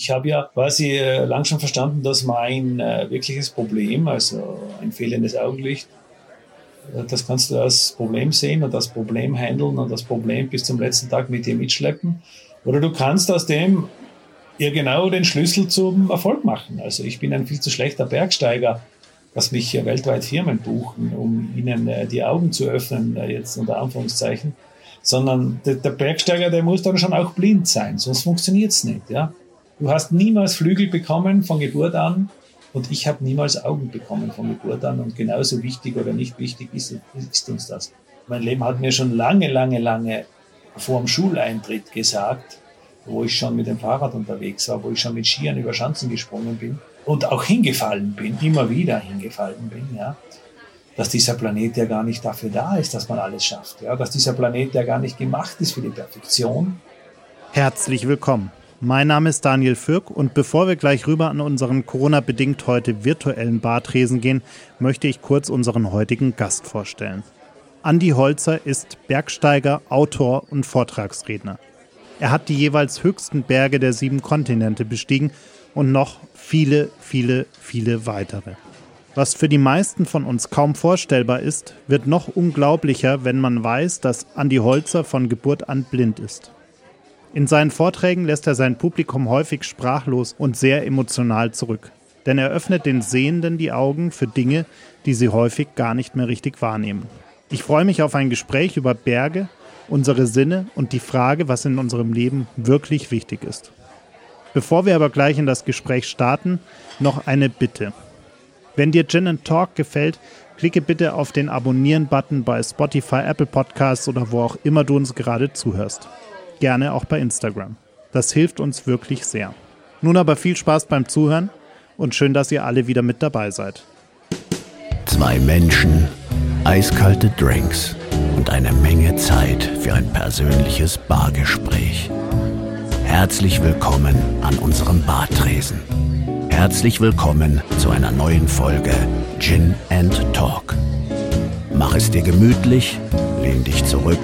Ich habe ja quasi äh, lang schon verstanden, dass mein äh, wirkliches Problem, also ein fehlendes Augenlicht, äh, das kannst du als Problem sehen und das Problem handeln und das Problem bis zum letzten Tag mit dir mitschleppen. Oder du kannst aus dem ja genau den Schlüssel zum Erfolg machen. Also ich bin ein viel zu schlechter Bergsteiger, dass mich weltweit Firmen buchen, um ihnen äh, die Augen zu öffnen, äh, jetzt unter Anführungszeichen. Sondern der, Bergsteiger, der muss dann schon auch blind sein, sonst funktioniert's nicht. Ja? Du hast niemals Flügel bekommen von Geburt an und ich habe niemals Augen bekommen von Geburt an und genauso wichtig oder nicht wichtig ist, ist uns das. Mein Leben hat mir schon lange, lange, lange vor dem Schuleintritt gesagt, wo ich schon mit dem Fahrrad unterwegs war, wo ich schon mit Skiern über Schanzen gesprungen bin und auch hingefallen bin, immer wieder hingefallen bin, ja, dass dieser Planet ja gar nicht dafür da ist, dass man alles schafft, ja, dass dieser Planet ja gar nicht gemacht ist für die Perfektion. Herzlich willkommen. Mein Name ist Daniel Fürk und bevor wir gleich rüber an unseren Corona-bedingt heute virtuellen Bartresen gehen, möchte ich kurz unseren heutigen Gast vorstellen. Andi Holzer ist Bergsteiger, Autor und Vortragsredner. Er hat die jeweils höchsten Berge der sieben Kontinente bestiegen und noch viele, viele, viele weitere. Was für die meisten von uns kaum vorstellbar ist, wird noch unglaublicher, wenn man weiß, dass Andi Holzer von Geburt an blind ist. In seinen Vorträgen lässt er sein Publikum häufig sprachlos und sehr emotional zurück. Denn er öffnet den Sehenden die Augen für Dinge, die sie häufig gar nicht mehr richtig wahrnehmen. Ich freue mich auf ein Gespräch über Berge, unsere Sinne und die Frage, was in unserem Leben wirklich wichtig ist. Bevor wir aber gleich in das Gespräch starten, noch eine Bitte. Wenn dir Gin Talk gefällt, klicke bitte auf den Abonnieren-Button bei Spotify, Apple Podcasts oder wo auch immer du uns gerade zuhörst gerne auch bei Instagram. Das hilft uns wirklich sehr. Nun aber viel Spaß beim Zuhören und schön, dass ihr alle wieder mit dabei seid. Zwei Menschen, eiskalte Drinks und eine Menge Zeit für ein persönliches Bargespräch. Herzlich willkommen an unserem Bartresen. Herzlich willkommen zu einer neuen Folge Gin and Talk. Mach es dir gemütlich, lehn dich zurück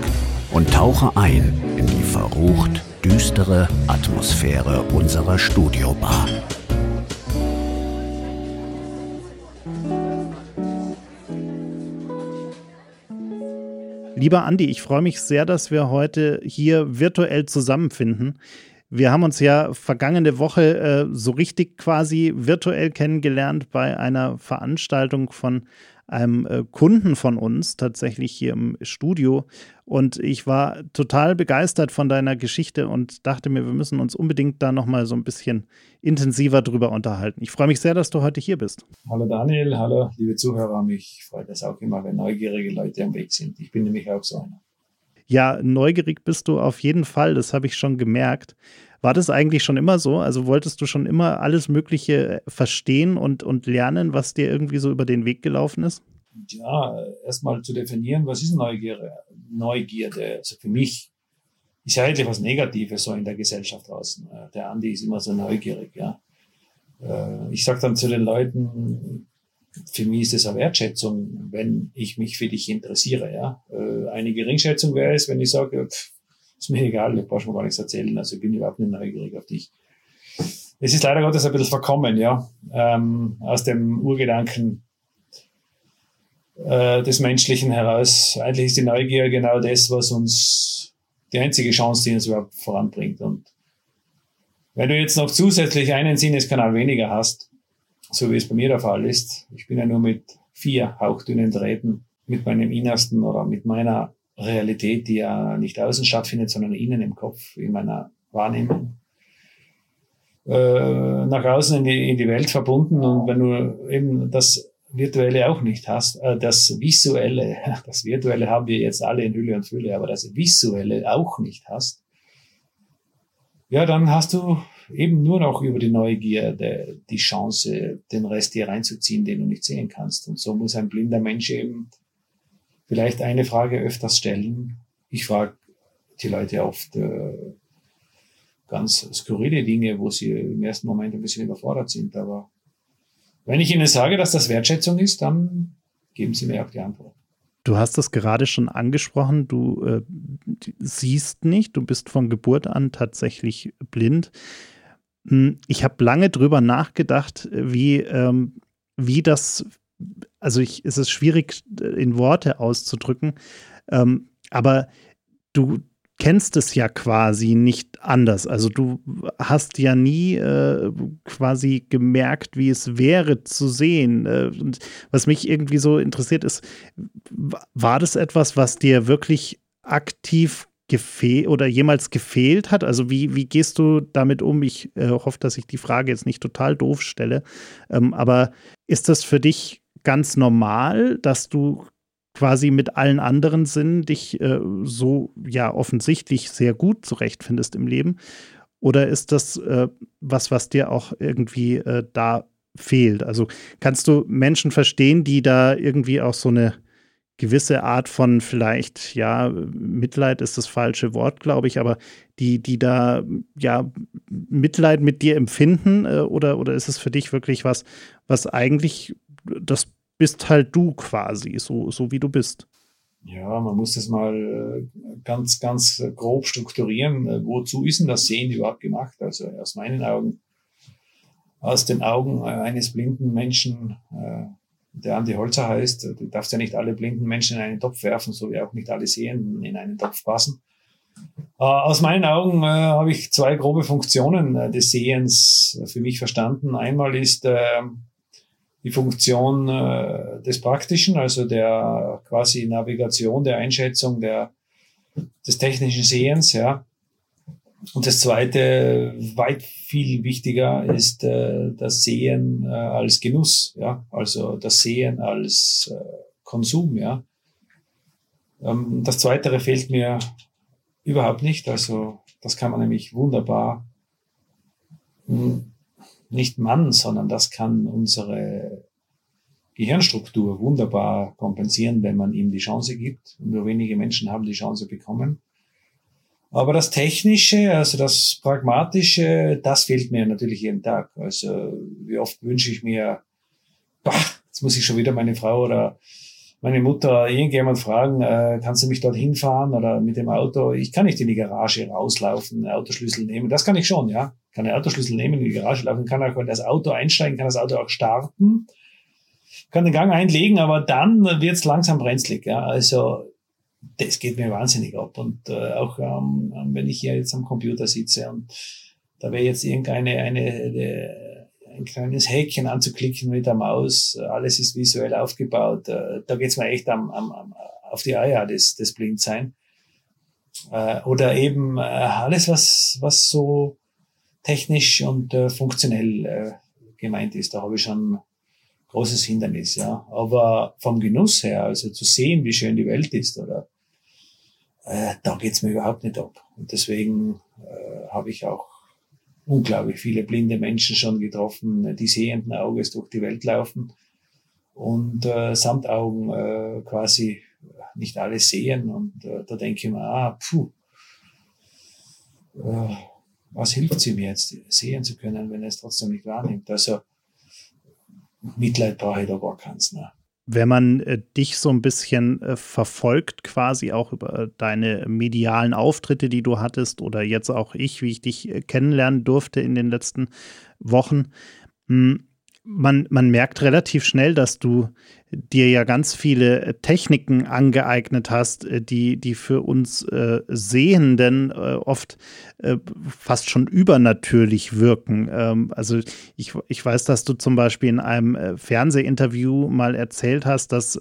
und tauche ein in die verrucht düstere Atmosphäre unserer Studiobar. Lieber Andi, ich freue mich sehr, dass wir heute hier virtuell zusammenfinden. Wir haben uns ja vergangene Woche äh, so richtig quasi virtuell kennengelernt bei einer Veranstaltung von einem äh, Kunden von uns tatsächlich hier im Studio. Und ich war total begeistert von deiner Geschichte und dachte mir, wir müssen uns unbedingt da nochmal so ein bisschen intensiver drüber unterhalten. Ich freue mich sehr, dass du heute hier bist. Hallo Daniel, hallo liebe Zuhörer. Mich freut es auch immer, wenn neugierige Leute am Weg sind. Ich bin nämlich auch so einer. Ja, neugierig bist du auf jeden Fall, das habe ich schon gemerkt. War das eigentlich schon immer so? Also wolltest du schon immer alles Mögliche verstehen und, und lernen, was dir irgendwie so über den Weg gelaufen ist? Ja, erstmal zu definieren, was ist Neugierde? Neugierde, also für mich ist ja eigentlich was Negatives so in der Gesellschaft draußen. Äh, der Andi ist immer so neugierig, ja. Äh, ich sage dann zu den Leuten, für mich ist es eine Wertschätzung, wenn ich mich für dich interessiere. Ja? Äh, eine Geringschätzung wäre es, wenn ich sage, pff, ist mir egal, ich brauche mir gar nichts erzählen, also ich bin überhaupt nicht neugierig auf dich. Es ist leider Gottes ein bisschen verkommen, ja, ähm, aus dem Urgedanken äh, des Menschlichen heraus. Eigentlich ist die Neugier genau das, was uns die einzige Chance, die uns überhaupt voranbringt. Und wenn du jetzt noch zusätzlich einen Sinneskanal weniger hast, so wie es bei mir der Fall ist. Ich bin ja nur mit vier hauchdünnen Drähten mit meinem Innersten oder mit meiner Realität, die ja nicht außen stattfindet, sondern innen im Kopf, in meiner Wahrnehmung, äh, nach außen in die, in die Welt verbunden. Und wenn du eben das Virtuelle auch nicht hast, äh, das Visuelle, das Virtuelle haben wir jetzt alle in Hülle und Fülle, aber das Visuelle auch nicht hast, ja, dann hast du eben nur noch über die Neugier die Chance, den Rest hier reinzuziehen, den du nicht sehen kannst. Und so muss ein blinder Mensch eben vielleicht eine Frage öfters stellen. Ich frage die Leute oft äh, ganz skurrile Dinge, wo sie im ersten Moment ein bisschen überfordert sind. Aber wenn ich ihnen sage, dass das Wertschätzung ist, dann geben sie mir auch die Antwort. Du hast es gerade schon angesprochen, du äh, siehst nicht, du bist von Geburt an tatsächlich blind. Hm, ich habe lange drüber nachgedacht, wie, ähm, wie das, also ich, es ist schwierig in Worte auszudrücken, ähm, aber du, kennst es ja quasi nicht anders. Also du hast ja nie äh, quasi gemerkt, wie es wäre zu sehen. Äh, und was mich irgendwie so interessiert ist, war das etwas, was dir wirklich aktiv gefehlt oder jemals gefehlt hat? Also wie, wie gehst du damit um? Ich äh, hoffe, dass ich die Frage jetzt nicht total doof stelle. Ähm, aber ist das für dich ganz normal, dass du quasi mit allen anderen Sinnen dich äh, so ja offensichtlich sehr gut zurechtfindest im Leben? Oder ist das äh, was, was dir auch irgendwie äh, da fehlt? Also kannst du Menschen verstehen, die da irgendwie auch so eine gewisse Art von vielleicht, ja, Mitleid ist das falsche Wort, glaube ich, aber die, die da ja Mitleid mit dir empfinden äh, oder, oder ist es für dich wirklich was, was eigentlich das bist halt du quasi, so, so wie du bist. Ja, man muss das mal äh, ganz, ganz grob strukturieren. Äh, wozu ist denn das Sehen überhaupt gemacht? Also aus meinen Augen, aus den Augen äh, eines blinden Menschen, der Andi Holzer heißt, du darfst ja nicht alle blinden Menschen in einen Topf werfen, so wie auch nicht alle Sehenden in einen Topf passen. Aus meinen Augen äh, habe ich zwei grobe Funktionen äh, des Sehens für mich verstanden. Einmal ist äh, die Funktion äh, des Praktischen, also der quasi Navigation, der Einschätzung der, des technischen Sehens, ja. Und das zweite, weit viel wichtiger, ist äh, das Sehen äh, als Genuss, ja, also das Sehen als äh, Konsum, ja. Ähm, das zweite fehlt mir überhaupt nicht, also das kann man nämlich wunderbar hm, nicht Mann, sondern das kann unsere Gehirnstruktur wunderbar kompensieren, wenn man ihm die Chance gibt. Nur wenige Menschen haben die Chance bekommen. Aber das Technische, also das Pragmatische, das fehlt mir natürlich jeden Tag. Also wie oft wünsche ich mir, bah, jetzt muss ich schon wieder meine Frau oder meine Mutter irgendjemand fragen, äh, kannst du mich dort hinfahren oder mit dem Auto? Ich kann nicht in die Garage rauslaufen, Autoschlüssel nehmen. Das kann ich schon, ja. Kann den Autoschlüssel nehmen, in die Garage laufen, kann auch das Auto einsteigen, kann das Auto auch starten, kann den Gang einlegen, aber dann wird es langsam brenzlig, ja. Also das geht mir wahnsinnig ab. Und äh, auch ähm, wenn ich hier jetzt am Computer sitze und da wäre jetzt irgendeine eine, eine ein kleines Häkchen anzuklicken mit der Maus. Alles ist visuell aufgebaut. Äh, da geht's mir echt am, am, am, auf die Eier, das, das Blindsein. Äh, oder eben äh, alles, was, was so technisch und funktionell gemeint ist. Da habe ich schon großes Hindernis, ja. Aber vom Genuss her, also zu sehen, wie schön die Welt ist, oder äh, da geht's mir überhaupt nicht ab. Und deswegen äh, habe ich auch unglaublich viele blinde Menschen schon getroffen, die sehenden Auges durch die Welt laufen und äh, samt Augen äh, quasi nicht alles sehen. Und äh, da denke ich mir, ah, puh, äh, was hilft sie mir jetzt, sehen zu können, wenn er es trotzdem nicht wahrnimmt? Also Mitleid brauche ich da gar keins. Ne? Wenn man äh, dich so ein bisschen äh, verfolgt, quasi auch über deine medialen Auftritte, die du hattest, oder jetzt auch ich, wie ich dich äh, kennenlernen durfte in den letzten Wochen, mh, hm, man, man merkt relativ schnell, dass du dir ja ganz viele äh, Techniken angeeignet hast, äh, die, die für uns äh, Sehenden äh, oft äh, fast schon übernatürlich wirken. Ähm, also ich, ich weiß, dass du zum Beispiel in einem äh, Fernsehinterview mal erzählt hast, dass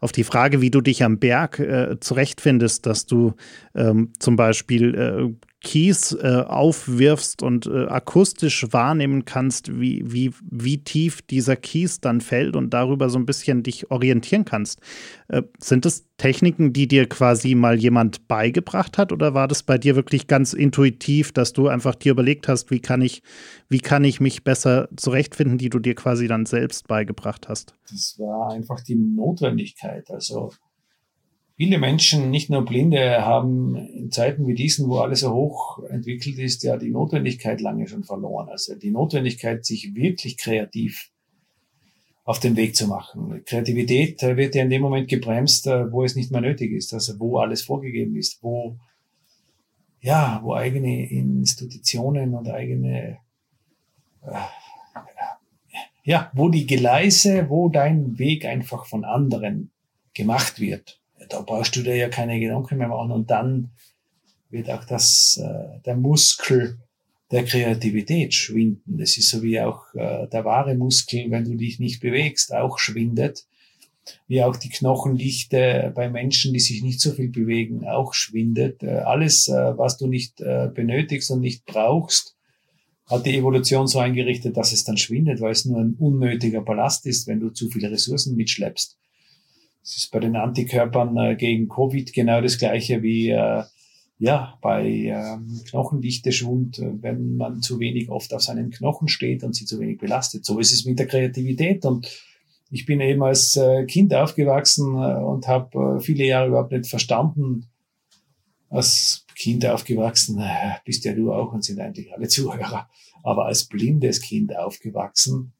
auf die Frage, wie du dich am Berg zurechtfindest, dass du ähm, zum Beispiel Keys äh, aufwirfst und äh, akustisch wahrnehmen kannst, wie, wie, wie tief dieser Keys dann fällt und darüber so ein bisschen dich orientieren kannst. Äh, sind das Techniken, die dir quasi mal jemand beigebracht hat oder war das bei dir wirklich ganz intuitiv, dass du einfach dir überlegt hast, wie kann ich, wie kann ich mich besser zurechtfinden, die du dir quasi dann selbst beigebracht hast? Das war einfach die Notwendigkeit. Also Viele Menschen, nicht nur Blinde, haben in Zeiten wie diesen, wo alles so hoch entwickelt ist, ja die Notwendigkeit lange schon verloren. Also die Notwendigkeit, sich wirklich kreativ auf den Weg zu machen. Kreativität wird ja in dem Moment gebremst, wo es nicht mehr nötig ist, also wo alles vorgegeben ist, wo, ja, wo eigene Institutionen und eigene ja, wo die Gleise, wo dein Weg einfach von anderen gemacht wird. Da brauchst du dir ja keine Gedanken mehr machen und dann wird auch das, äh, der Muskel der Kreativität schwinden. Das ist so wie auch äh, der wahre Muskel, wenn du dich nicht bewegst, auch schwindet. Wie auch die Knochendichte bei Menschen, die sich nicht so viel bewegen, auch schwindet. Äh, alles, äh, was du nicht äh, benötigst und nicht brauchst, hat die Evolution so eingerichtet, dass es dann schwindet, weil es nur ein unnötiger Ballast ist, wenn du zu viele Ressourcen mitschleppst. Das ist bei den Antikörpern äh, gegen Covid genau das gleiche wie äh, ja, bei ähm, Knochendichteschwund, äh, wenn man zu wenig oft auf seinen Knochen steht und sie zu wenig belastet. So ist es mit der Kreativität. Und ich bin eben als äh, Kind aufgewachsen äh, und habe äh, viele Jahre überhaupt nicht verstanden, als Kind aufgewachsen, äh, bist ja du auch und sind eigentlich alle Zuhörer, aber als blindes Kind aufgewachsen,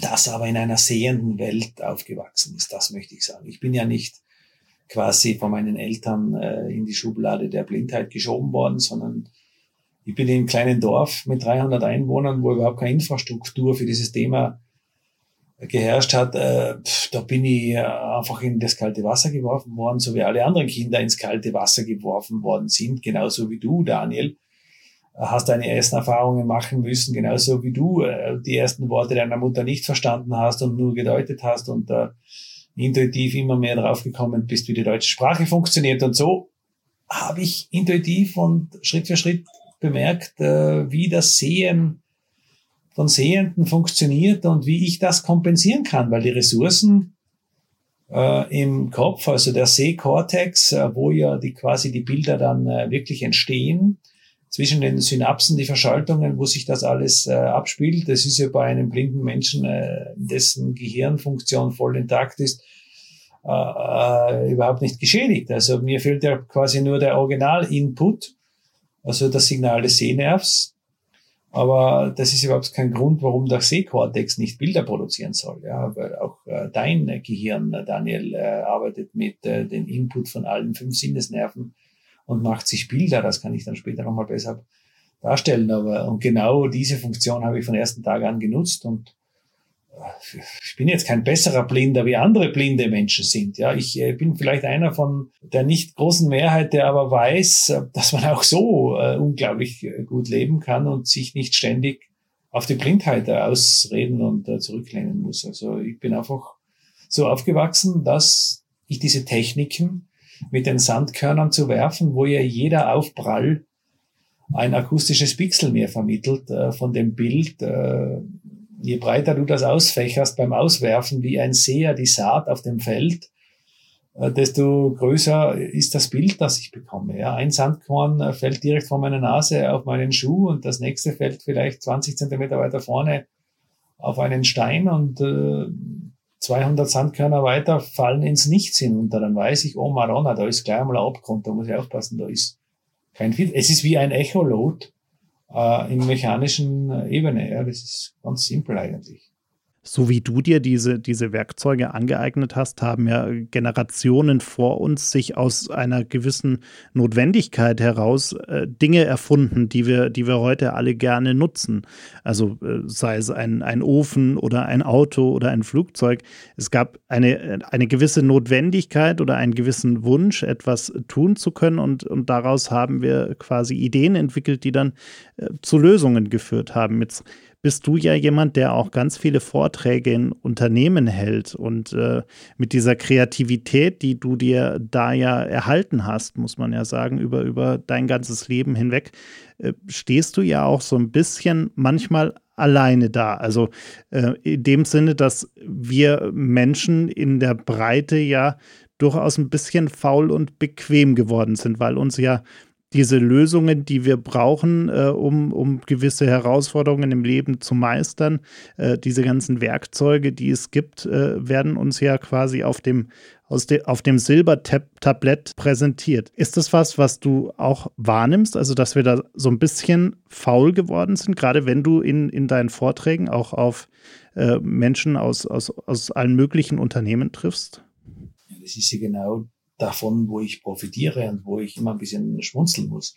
das aber in einer sehenden Welt aufgewachsen ist, das möchte ich sagen. Ich bin ja nicht quasi von meinen Eltern äh, in die Schublade der Blindheit geschoben worden, sondern ich bin in einem kleinen Dorf mit 300 Einwohnern, wo überhaupt keine Infrastruktur für dieses Thema geherrscht hat, äh, da bin ich äh, einfach in das kalte Wasser geworfen worden, so wie alle anderen Kinder ins kalte Wasser geworfen worden sind, genauso wie du, Daniel. Hast deine ersten Erfahrungen machen müssen, genauso wie du äh, die ersten Worte deiner Mutter nicht verstanden hast und nur gedeutet hast und äh, intuitiv immer mehr draufgekommen bist, wie die deutsche Sprache funktioniert. Und so habe ich intuitiv und Schritt für Schritt bemerkt, äh, wie das Sehen von Sehenden funktioniert und wie ich das kompensieren kann, weil die Ressourcen äh, im Kopf, also der Sehkortex, äh, wo ja die quasi die Bilder dann äh, wirklich entstehen, zwischen den Synapsen, die Verschaltungen, wo sich das alles äh, abspielt. Das ist ja bei einem blinden Menschen, äh, dessen Gehirnfunktion voll intakt ist, äh, äh, überhaupt nicht geschädigt. Also mir fehlt ja quasi nur der Original-Input, also das Signal des Sehnervs, aber das ist überhaupt kein Grund, warum der Sehkortex nicht Bilder produzieren soll. Ja, weil auch äh, dein Gehirn, Daniel, äh, arbeitet mit äh, dem Input von allen fünf Sinnesnerven und macht sich Bilder. Das kann ich dann später nochmal besser darstellen. Aber und genau diese Funktion habe ich von ersten Tag an genutzt und ich bin jetzt kein besserer Blinder, wie andere blinde Menschen sind. Ja, ich äh, bin vielleicht einer von der nicht großen Mehrheit, der aber weiß, äh, dass man auch so äh, unglaublich äh, gut leben kann und sich nicht ständig auf die Blindheit ausreden und äh, zurücklehnen muss. Also ich bin einfach so aufgewachsen, dass ich diese Techniken mit den Sandkörnern zu werfen, wo ja jeder Aufprall ein akustisches Pixel mehr vermittelt äh, von dem Bild, äh, je breiter du das ausfächerst beim Auswerfen, wie ein Seher die Saat auf dem Feld, äh, desto größer ist das Bild, das ich bekomme. Ja, ein Sandkorn äh, fällt direkt vor meiner Nase auf meinen Schuh und das nächste fällt vielleicht 20 Zentimeter weiter vorne auf einen Stein und äh, 200 Sandkörner weiter fallen ins Nichts hinunter. Dann weiß ich, oh Marona, da ist gleich einmal ein Abgrund, da muss ich aufpassen, da ist kein Viel. Es ist wie ein Echolot, äh, in mechanischen Ebene. Ja, das ist ganz simpel eigentlich so wie du dir diese, diese Werkzeuge angeeignet hast, haben ja Generationen vor uns sich aus einer gewissen Notwendigkeit heraus äh, Dinge erfunden, die wir, die wir heute alle gerne nutzen. Also äh, sei es ein, ein Ofen oder ein Auto oder ein Flugzeug. Es gab eine, eine gewisse Notwendigkeit oder einen gewissen Wunsch, etwas tun zu können und, und daraus haben wir quasi Ideen entwickelt, die dann äh, zu Lösungen geführt haben. Jetzt bist du ja jemand, der auch ganz viele Vorträge in Unternehmen hält. Und äh, mit dieser Kreativität, die du dir da ja erhalten hast, muss man ja sagen, über, über dein ganzes Leben hinweg, äh, stehst du ja auch so ein bisschen manchmal alleine da. Also äh, in dem Sinne, dass wir Menschen in der Breite ja durchaus ein bisschen faul und bequem geworden sind, weil uns ja diese Lösungen, die wir brauchen, äh, um, um gewisse Herausforderungen im Leben zu meistern, äh, diese ganzen Werkzeuge, die es gibt, äh, werden uns ja quasi auf dem, aus de, auf dem Silbertablett präsentiert. Ist das was, was du auch wahrnimmst, also dass wir da so ein bisschen faul geworden sind, gerade wenn du in, in deinen Vorträgen auch auf äh, Menschen aus, aus, aus allen möglichen Unternehmen triffst? Das ist ja genau davon, wo ich profitiere und wo ich immer ein bisschen schmunzeln muss.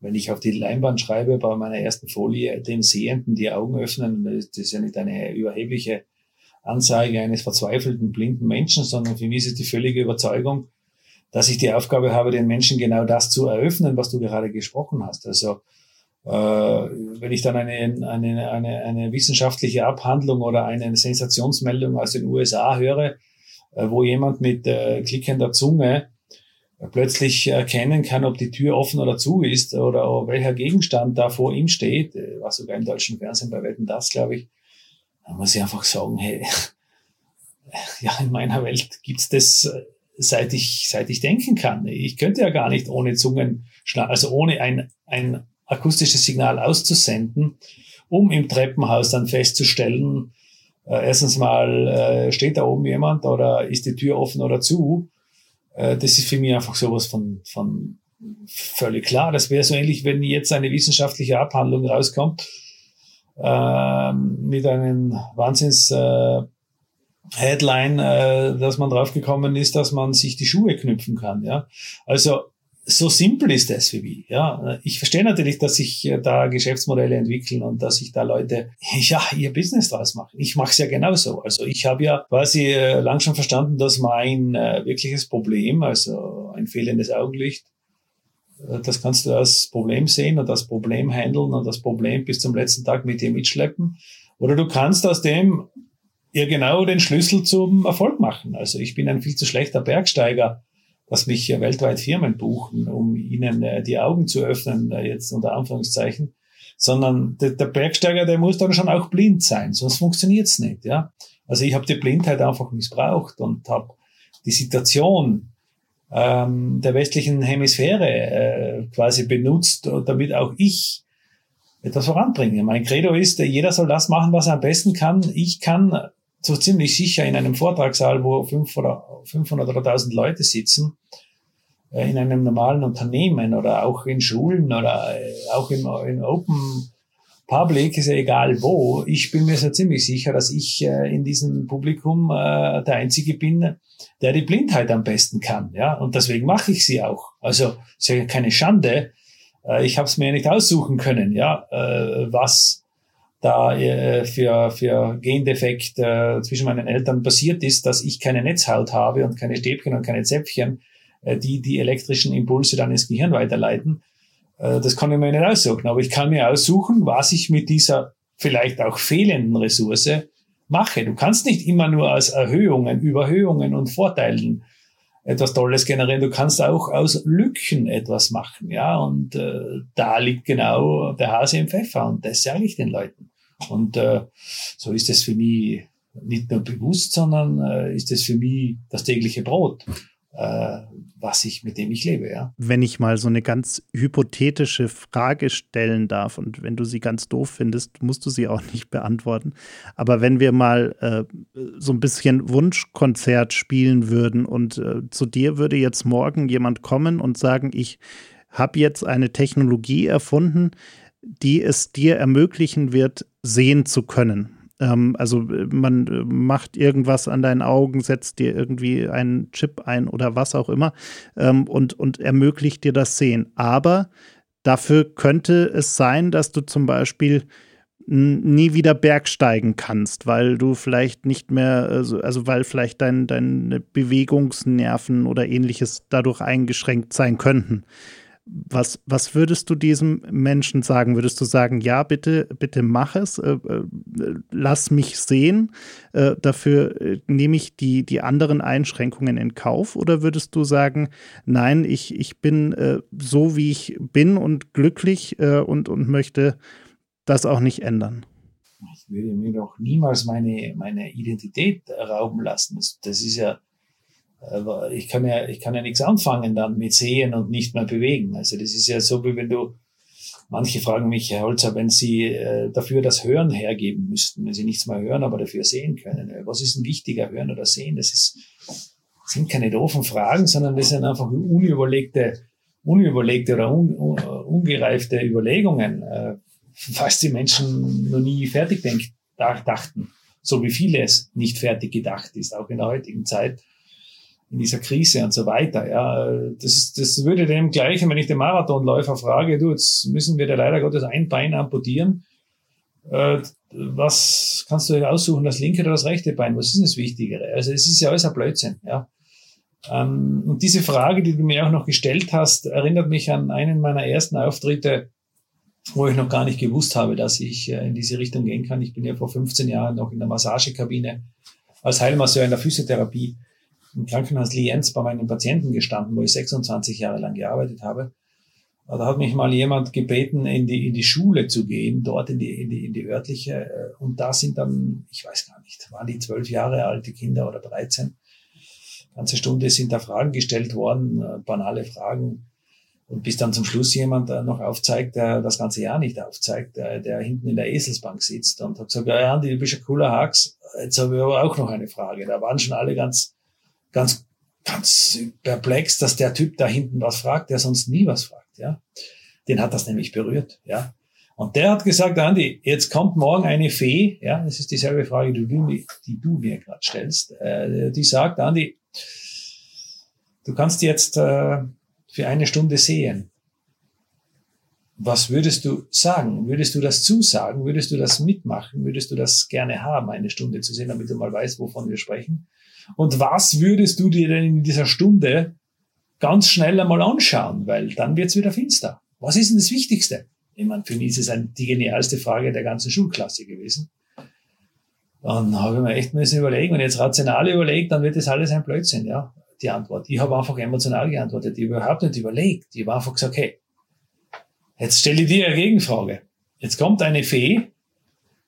wenn ich auf die Leinwand schreibe bei meiner ersten Folie, den Sehenden die Augen öffnen, das ist ja nicht eine überhebliche Anzeige eines verzweifelten blinden Menschen, sondern für mich ist es die völlige Überzeugung, dass ich die Aufgabe habe, den Menschen genau das zu eröffnen, was du gerade gesprochen hast. Also äh, wenn ich dann eine, eine, eine, eine wissenschaftliche Abhandlung oder eine Sensationsmeldung aus den USA höre, wo jemand mit äh, klickender Zunge plötzlich erkennen kann, ob die Tür offen oder zu ist oder welcher Gegenstand da vor ihm steht, äh, war sogar im deutschen Fernsehen bei Wetten das, glaube ich, dann muss ich einfach sagen, hey, ja, in meiner Welt gibt's das, äh, seit ich, seit ich denken kann. Ich könnte ja gar nicht ohne Zungen, also ohne ein, ein akustisches Signal auszusenden, um im Treppenhaus dann festzustellen, äh, erstens mal, äh, steht da oben jemand oder ist die Tür offen oder zu. Äh, das ist für mich einfach sowas von, von völlig klar. Das wäre so ähnlich, wenn jetzt eine wissenschaftliche Abhandlung rauskommt äh, mit einem Wahnsinns äh, Headline, äh, dass man draufgekommen ist, dass man sich die Schuhe knüpfen kann. Ja, also so simpel ist mich. Ja, ich verstehe natürlich, dass sich äh, da Geschäftsmodelle entwickeln und dass sich da Leute ja ihr Business draus machen. Ich mache es ja genauso. Also ich habe ja quasi äh, lang schon verstanden, dass mein äh, wirkliches Problem, also ein fehlendes Augenlicht, das kannst du als Problem sehen und das Problem handeln und das Problem bis zum letzten Tag mit dir mitschleppen. Oder du kannst aus dem ja genau den Schlüssel zum Erfolg machen. Also ich bin ein viel zu schlechter Bergsteiger dass mich weltweit Firmen buchen, um ihnen äh, die Augen zu öffnen, äh, jetzt unter Anführungszeichen, sondern der, Bergsteiger, der muss dann schon auch blind sein, sonst funktioniert's nicht. Ja, also ich habe die Blindheit einfach missbraucht und habe die Situation ähm, der westlichen Hemisphäre äh, quasi benutzt, damit auch ich etwas voranbringe. Mein Credo ist, jeder soll das machen, was er am besten kann. Ich kann so ziemlich sicher in einem Vortragssaal, wo 500 oder 1000 Leute sitzen, äh, in einem normalen Unternehmen oder auch in Schulen oder äh, auch im, in Open Public, ist ja egal wo. Ich bin mir so ziemlich sicher, dass ich äh, in diesem Publikum der Einzige bin, der die Blindheit am besten kann. Ja, und deswegen mache ich sie auch. Also ist ja keine Schande. Ich habe es mir nicht aussuchen können, ja, was da äh, für, für Gendefekt äh, zwischen meinen Eltern passiert ist, dass ich keine Netzhaut habe und keine Stäbchen und keine Zäpfchen, äh, die die elektrischen Impulse dann ins Gehirn weiterleiten. Äh, das kann ich mir nicht aussuchen, aber ich kann mir aussuchen, was ich mit dieser vielleicht auch fehlenden Ressource mache. Du kannst nicht immer nur aus Erhöhungen, Überhöhungen und Vorteilen etwas Tolles generieren. Du kannst auch aus Lücken etwas machen, ja. Und äh, da liegt genau der Hase im Pfeffer. Und das sage ich den Leuten. Und äh, so ist es für mich nicht nur bewusst, sondern äh, ist es für mich das tägliche Brot, äh, was ich mit dem ich lebe. Ja. Wenn ich mal so eine ganz hypothetische Frage stellen darf und wenn du sie ganz doof findest, musst du sie auch nicht beantworten. Aber wenn wir mal äh, so ein bisschen Wunschkonzert spielen würden und äh, zu dir würde jetzt morgen jemand kommen und sagen, ich habe jetzt eine Technologie erfunden, die es dir ermöglichen wird, sehen zu können. Ähm, also äh, man äh, macht irgendwas an deinen Augen, setzt dir irgendwie einen Chip ein oder was auch immer ähm, und, und ermöglicht dir das Sehen. Aber dafür könnte es sein, dass du zum Beispiel nie wieder bergsteigen kannst, weil du vielleicht nicht mehr, also, also weil vielleicht dein, deine Bewegungsnerven oder ähnliches dadurch eingeschränkt sein könnten. Was, was würdest du diesem Menschen sagen? Würdest du sagen, ja, bitte, bitte mach es, äh, äh, lass mich sehen, äh, dafür äh, nehme ich die, die anderen Einschränkungen in Kauf? Oder würdest du sagen, nein, ich, ich bin äh, so, wie ich bin und glücklich äh, und, und möchte das auch nicht ändern? Ich würde mir doch niemals meine, meine Identität rauben lassen. Das, das ist ja ich kann ja, ich kann ja nichts anfangen dann mit sehen und nicht mehr bewegen. Also das ist ja so, wie wenn du, manche fragen mich, Herr Holzer, wenn Sie äh, dafür das Hören hergeben müssten, wenn Sie nichts mehr hören, aber dafür sehen können. Äh, was ist denn wichtiger, hören oder sehen? Das ist, sind keine doofen Fragen, sondern das sind einfach unüberlegte, unüberlegte oder un, ungereifte Überlegungen, äh, was die Menschen noch nie fertig denkt, dachten. So wie vieles nicht fertig gedacht ist, auch in der heutigen Zeit in dieser Krise und so weiter. Ja, das, das würde dem gleichen, wenn ich den Marathonläufer frage, du, jetzt müssen wir dir leider Gottes ein Bein amputieren. Äh, was kannst du aussuchen, das linke oder das rechte Bein? Was ist denn das Wichtigere? Also es ist ja alles ein Blödsinn. Ja. Ähm, und diese Frage, die du mir auch noch gestellt hast, erinnert mich an einen meiner ersten Auftritte, wo ich noch gar nicht gewusst habe, dass ich äh, in diese Richtung gehen kann. Ich bin ja vor 15 Jahren noch in der Massagekabine als Heilmasseur in der Physiotherapie im Krankenhaus Lienz bei meinen Patienten gestanden, wo ich 26 Jahre lang gearbeitet habe. Da hat mich mal jemand gebeten, in die, in die Schule zu gehen, dort in die, in die, in die örtliche. Äh, und da sind dann, ich weiß gar nicht, waren die zwölf Jahre alte Kinder oder 13. Ganze Stunde sind da Fragen gestellt worden, äh, banale Fragen. Und bis dann zum Schluss jemand äh, noch aufzeigt, der das ganze Jahr nicht aufzeigt, der, der hinten in der Eselsbank sitzt und hat gesagt, ja, Andi, du bist ein cooler Hax. Jetzt habe ich aber auch noch eine Frage. Da waren schon alle ganz, ganz, ganz perplex, dass der Typ da hinten was fragt, der sonst nie was fragt, ja. Den hat das nämlich berührt, ja. Und der hat gesagt, Andi, jetzt kommt morgen eine Fee, ja, das ist dieselbe Frage, die du, die du mir gerade stellst, äh, die sagt, Andi, du kannst jetzt äh, für eine Stunde sehen. Was würdest du sagen? Würdest du das zusagen? Würdest du das mitmachen? Würdest du das gerne haben, eine Stunde zu sehen, damit du mal weißt, wovon wir sprechen? Und was würdest du dir denn in dieser Stunde ganz schnell einmal anschauen? Weil dann wird's wieder finster. Was ist denn das Wichtigste? Ich meine, für mich ist es ein, die genialste Frage der ganzen Schulklasse gewesen. Dann habe ich mir echt müssen überlegen, und jetzt rational überlegt, dann wird das alles ein Blödsinn, ja, die Antwort. Ich habe einfach emotional geantwortet, ich habe überhaupt nicht überlegt. Ich habe einfach gesagt, hey, jetzt stelle ich dir eine Gegenfrage. Jetzt kommt eine Fee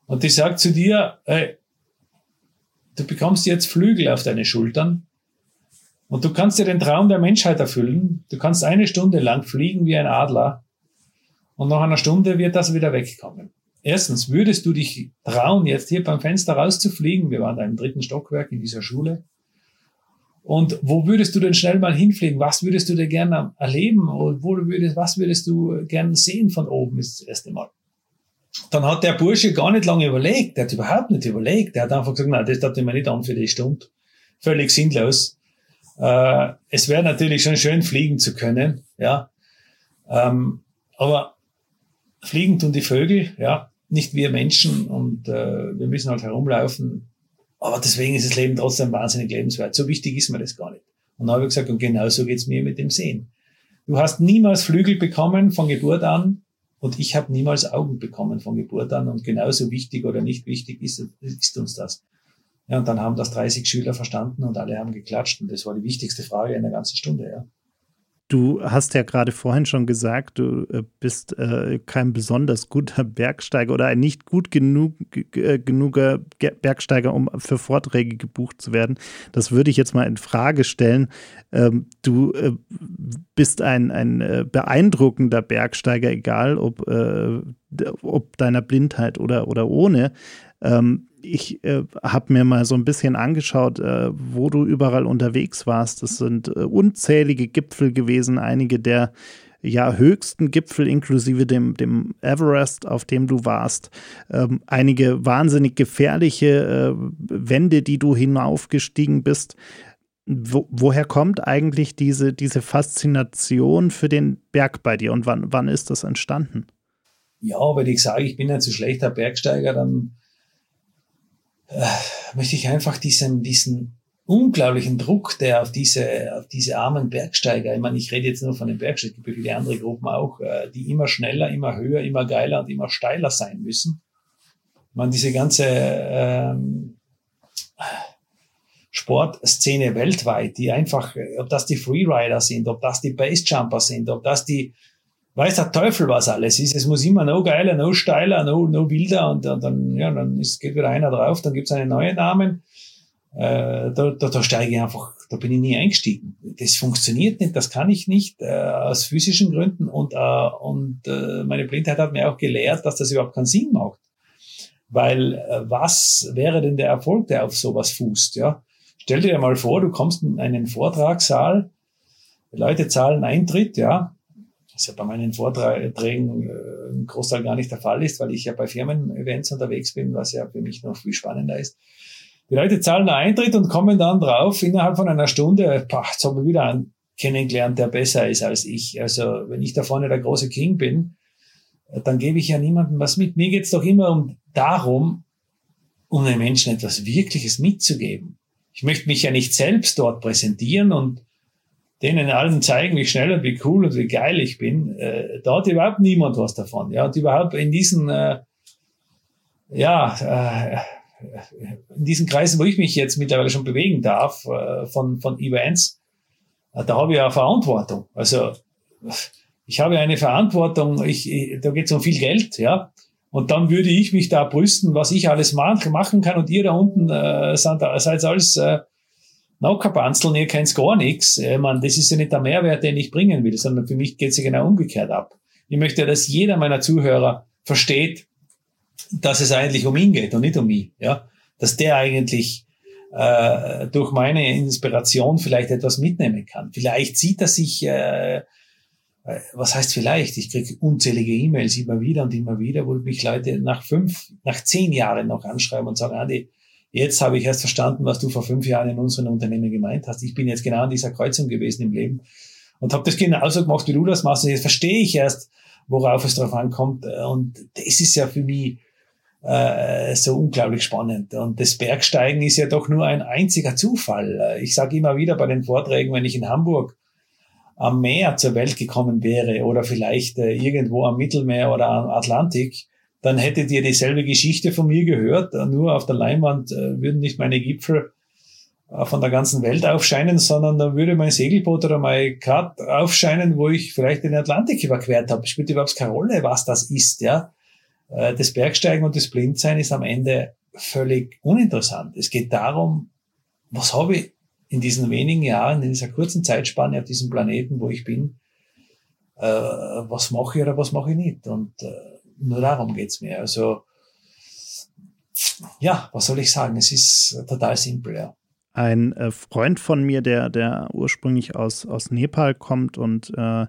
und die sagt zu dir, hey, Du bekommst jetzt Flügel auf deine Schultern und du kannst dir den Traum der Menschheit erfüllen. Du kannst eine Stunde lang fliegen wie ein Adler und nach einer Stunde wird das wieder wegkommen. Erstens, würdest du dich trauen, jetzt hier beim Fenster rauszufliegen? Wir waren da im dritten Stockwerk in dieser Schule. Und wo würdest du denn schnell mal hinfliegen? Was würdest du dir gerne erleben? Und wo würdest, was würdest du gerne sehen von oben, ist das erste Mal dann hat der Bursche gar nicht lange überlegt. Der hat überhaupt nicht überlegt. Der hat einfach gesagt, nein, das darf ich mir nicht an für die Stunde. Völlig sinnlos. Äh, es wäre natürlich schon schön, fliegen zu können, ja. Ähm, aber fliegen tun die Vögel, ja, nicht wir Menschen und äh, wir müssen halt herumlaufen. Aber deswegen ist das Leben trotzdem wahnsinnig lebenswert. So wichtig ist mir das gar nicht. Und dann habe ich gesagt, und genau so geht's mir mit dem Sehen. Du hast niemals Flügel bekommen von Geburt an, und ich habe niemals Augen bekommen von Geburt an und genauso wichtig oder nicht wichtig ist, ist uns das. Ja, und dann haben das 30 Schüler verstanden und alle haben geklatscht und das war die wichtigste Frage in der ganzen Stunde, ja. Du hast ja gerade vorhin schon gesagt, du äh, bist äh, kein besonders guter Bergsteiger oder ein nicht gut genug, äh, genuger Bergsteiger, um für Vorträge gebucht zu werden. Das würde ich jetzt mal in Frage stellen. Ähm, du äh, bist ein, ein äh, beeindruckender Bergsteiger, egal ob, ob deiner Blindheit oder, oder ohne. Ähm, ich äh, habe mir mal so ein bisschen angeschaut, äh, wo du überall unterwegs warst. Das sind äh, unzählige Gipfel gewesen, einige der ja, höchsten Gipfel inklusive dem, dem Everest, auf dem du warst. Ähm, einige wahnsinnig gefährliche äh, Wände, die du hinaufgestiegen bist. Wo, woher kommt eigentlich diese, diese Faszination für den Berg bei dir und wann, wann ist das entstanden? Ja, wenn ich sage, ich bin ein zu schlechter Bergsteiger, dann äh, möchte ich einfach diesen, diesen unglaublichen Druck, der auf diese, auf diese armen Bergsteiger, ich meine, ich rede jetzt nur von den Bergsteigern, gibt viele andere Gruppen auch, äh, die immer schneller, immer höher, immer geiler und immer steiler sein müssen. Meine, diese ganze ähm, Sportszene weltweit, die einfach, ob das die Freerider sind, ob das die Basejumper sind, ob das die weiß der Teufel, was alles ist. Es muss immer noch geiler, noch steiler, noch, noch wilder und, und dann, ja, dann ist, geht wieder einer drauf, dann gibt's einen neuen Namen. Äh, da, da, da steige ich einfach, da bin ich nie eingestiegen. Das funktioniert nicht, das kann ich nicht, äh, aus physischen Gründen und, äh, und äh, meine Blindheit hat mir auch gelehrt, dass das überhaupt keinen Sinn macht. Weil äh, was wäre denn der Erfolg, der auf sowas fußt, ja? Stell dir mal vor, du kommst in einen Vortragssaal, Leute zahlen Eintritt, ja, was ja bei meinen Vorträgen äh, ein Großteil gar nicht der Fall ist, weil ich ja bei Firmen-Events unterwegs bin, was ja für mich noch viel spannender ist. Die Leute zahlen Eintritt und kommen dann drauf, innerhalb von einer Stunde, pah, jetzt habe ich wieder einen kennengelernt, der besser ist als ich. Also wenn ich da vorne der große King bin, dann gebe ich ja niemandem was mit. Mir geht's doch immer um darum, um den Menschen etwas Wirkliches mitzugeben. Ich möchte mich ja nicht selbst dort präsentieren und denen allen zeigen, wie schnell und wie cool und wie geil ich bin. Äh, da hat überhaupt niemand was davon. Ja, und überhaupt in diesen, äh, ja, äh, in diesen Kreisen, wo ich mich jetzt mittlerweile schon bewegen darf, äh, von, von Events, äh, da habe ich ja Verantwortung. Also ich habe eine Verantwortung, ich, ich da geht es um viel Geld, ja. Und dann würde ich mich da brüsten, was ich alles machen kann und ihr da unten äh, seid, seid alles äh, Naukerbanzeln, ihr kennt gar nichts. Äh, man, das ist ja nicht der Mehrwert, den ich bringen will, sondern für mich geht es ja genau umgekehrt ab. Ich möchte, dass jeder meiner Zuhörer versteht, dass es eigentlich um ihn geht und nicht um mich. Ja? Dass der eigentlich äh, durch meine Inspiration vielleicht etwas mitnehmen kann. Vielleicht sieht er sich äh, äh, was heißt vielleicht? Ich kriege unzählige E-Mails immer wieder und immer wieder, wo mich Leute nach fünf, nach zehn Jahren noch anschreiben und sagen, Andi, jetzt habe ich erst verstanden, was du vor fünf Jahren in unserem Unternehmen gemeint hast. Ich bin jetzt genau an dieser Kreuzung gewesen im Leben und habe das genauso gemacht, wie du das machst. Und jetzt verstehe ich erst, worauf es drauf ankommt. Und das ist ja für mich äh, so unglaublich spannend. Und das Bergsteigen ist ja doch nur ein einziger Zufall. Ich sage immer wieder bei den Vorträgen, wenn ich in Hamburg am Meer zur Welt gekommen wäre oder vielleicht äh, irgendwo am Mittelmeer oder am Atlantik, dann hättet ihr dieselbe Geschichte von mir gehört. Nur auf der Leinwand äh, würden nicht meine Gipfel äh, von der ganzen Welt aufscheinen, sondern da würde mein Segelboot oder mein Kart aufscheinen, wo ich vielleicht den Atlantik überquert habe. Spielt überhaupt keine Rolle, was das ist, ja. Äh, das Bergsteigen und das Blindsein ist am Ende völlig uninteressant. Es geht darum, was habe ich in diesen wenigen Jahren, in dieser kurzen Zeitspanne auf diesem Planeten, wo ich bin, äh, was mache ich oder was mache ich nicht. Und äh, nur darum geht's mir. Also ja, was soll ich sagen? Es ist total simpel, ja. Ein äh, Freund von mir, der, der ursprünglich aus, aus Nepal kommt und äh,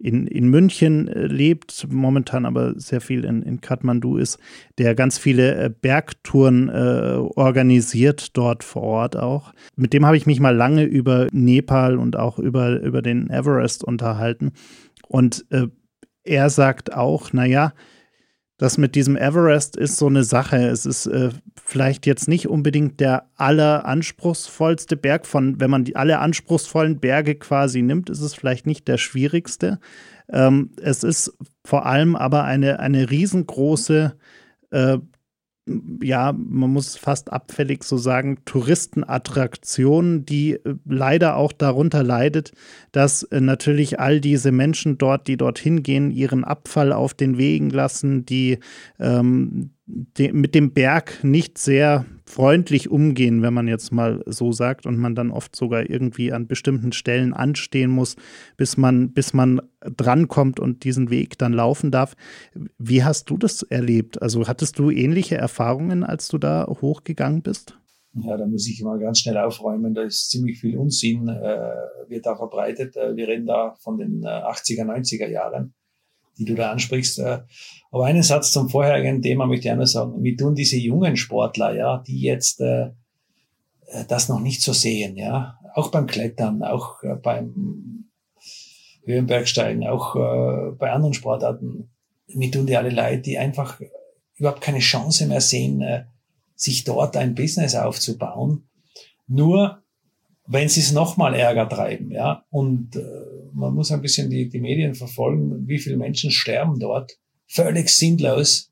in, in München äh, lebt, momentan aber sehr viel in, in Kathmandu ist, der ganz viele äh, Bergtouren äh, organisiert dort vor Ort auch. Mit dem habe ich mich mal lange über Nepal und auch über, über den Everest unterhalten. Und äh, er sagt auch, naja, das mit diesem Everest ist so eine Sache. Es ist äh, vielleicht jetzt nicht unbedingt der alleranspruchsvollste Berg von, wenn man die alle anspruchsvollen Berge quasi nimmt, ist es vielleicht nicht der schwierigste. Ähm, es ist vor allem aber eine, eine riesengroße äh, ja, man muss fast abfällig so sagen, Touristenattraktion, die äh, leider auch darunter leidet, dass äh, natürlich all diese Menschen dort, die dorthin gehen, ihren Abfall auf den Wegen lassen, die ähm, de mit dem Berg nicht sehr freundlich umgehen, wenn man jetzt mal so sagt, und man dann oft sogar irgendwie an bestimmten Stellen anstehen muss, bis man, bis man drankommt und diesen Weg dann laufen darf. Wie hast du das erlebt? Also hattest du ähnliche Erfahrungen, als du da hochgegangen bist? Ja, da muss ich mal ganz schnell aufräumen. Da ist ziemlich viel Unsinn, äh, wird da verbreitet. Äh, wir reden da von den äh, 80er, 90er Jahren die du da ansprichst. Äh, aber einen Satz zum vorherigen Thema möchte ich noch sagen. Wie tun diese jungen Sportler, ja, die jetzt äh, äh, das noch nicht so sehen, ja, auch beim Klettern, auch äh, beim Höhenbergsteigen, auch äh, bei anderen Sportarten, wie tun die alle Leute, die einfach überhaupt keine Chance mehr sehen, äh, sich dort ein Business aufzubauen, nur wenn sie es nochmal Ärger treiben, ja. Und äh, man muss ein bisschen die, die Medien verfolgen, wie viele Menschen sterben dort, völlig sinnlos,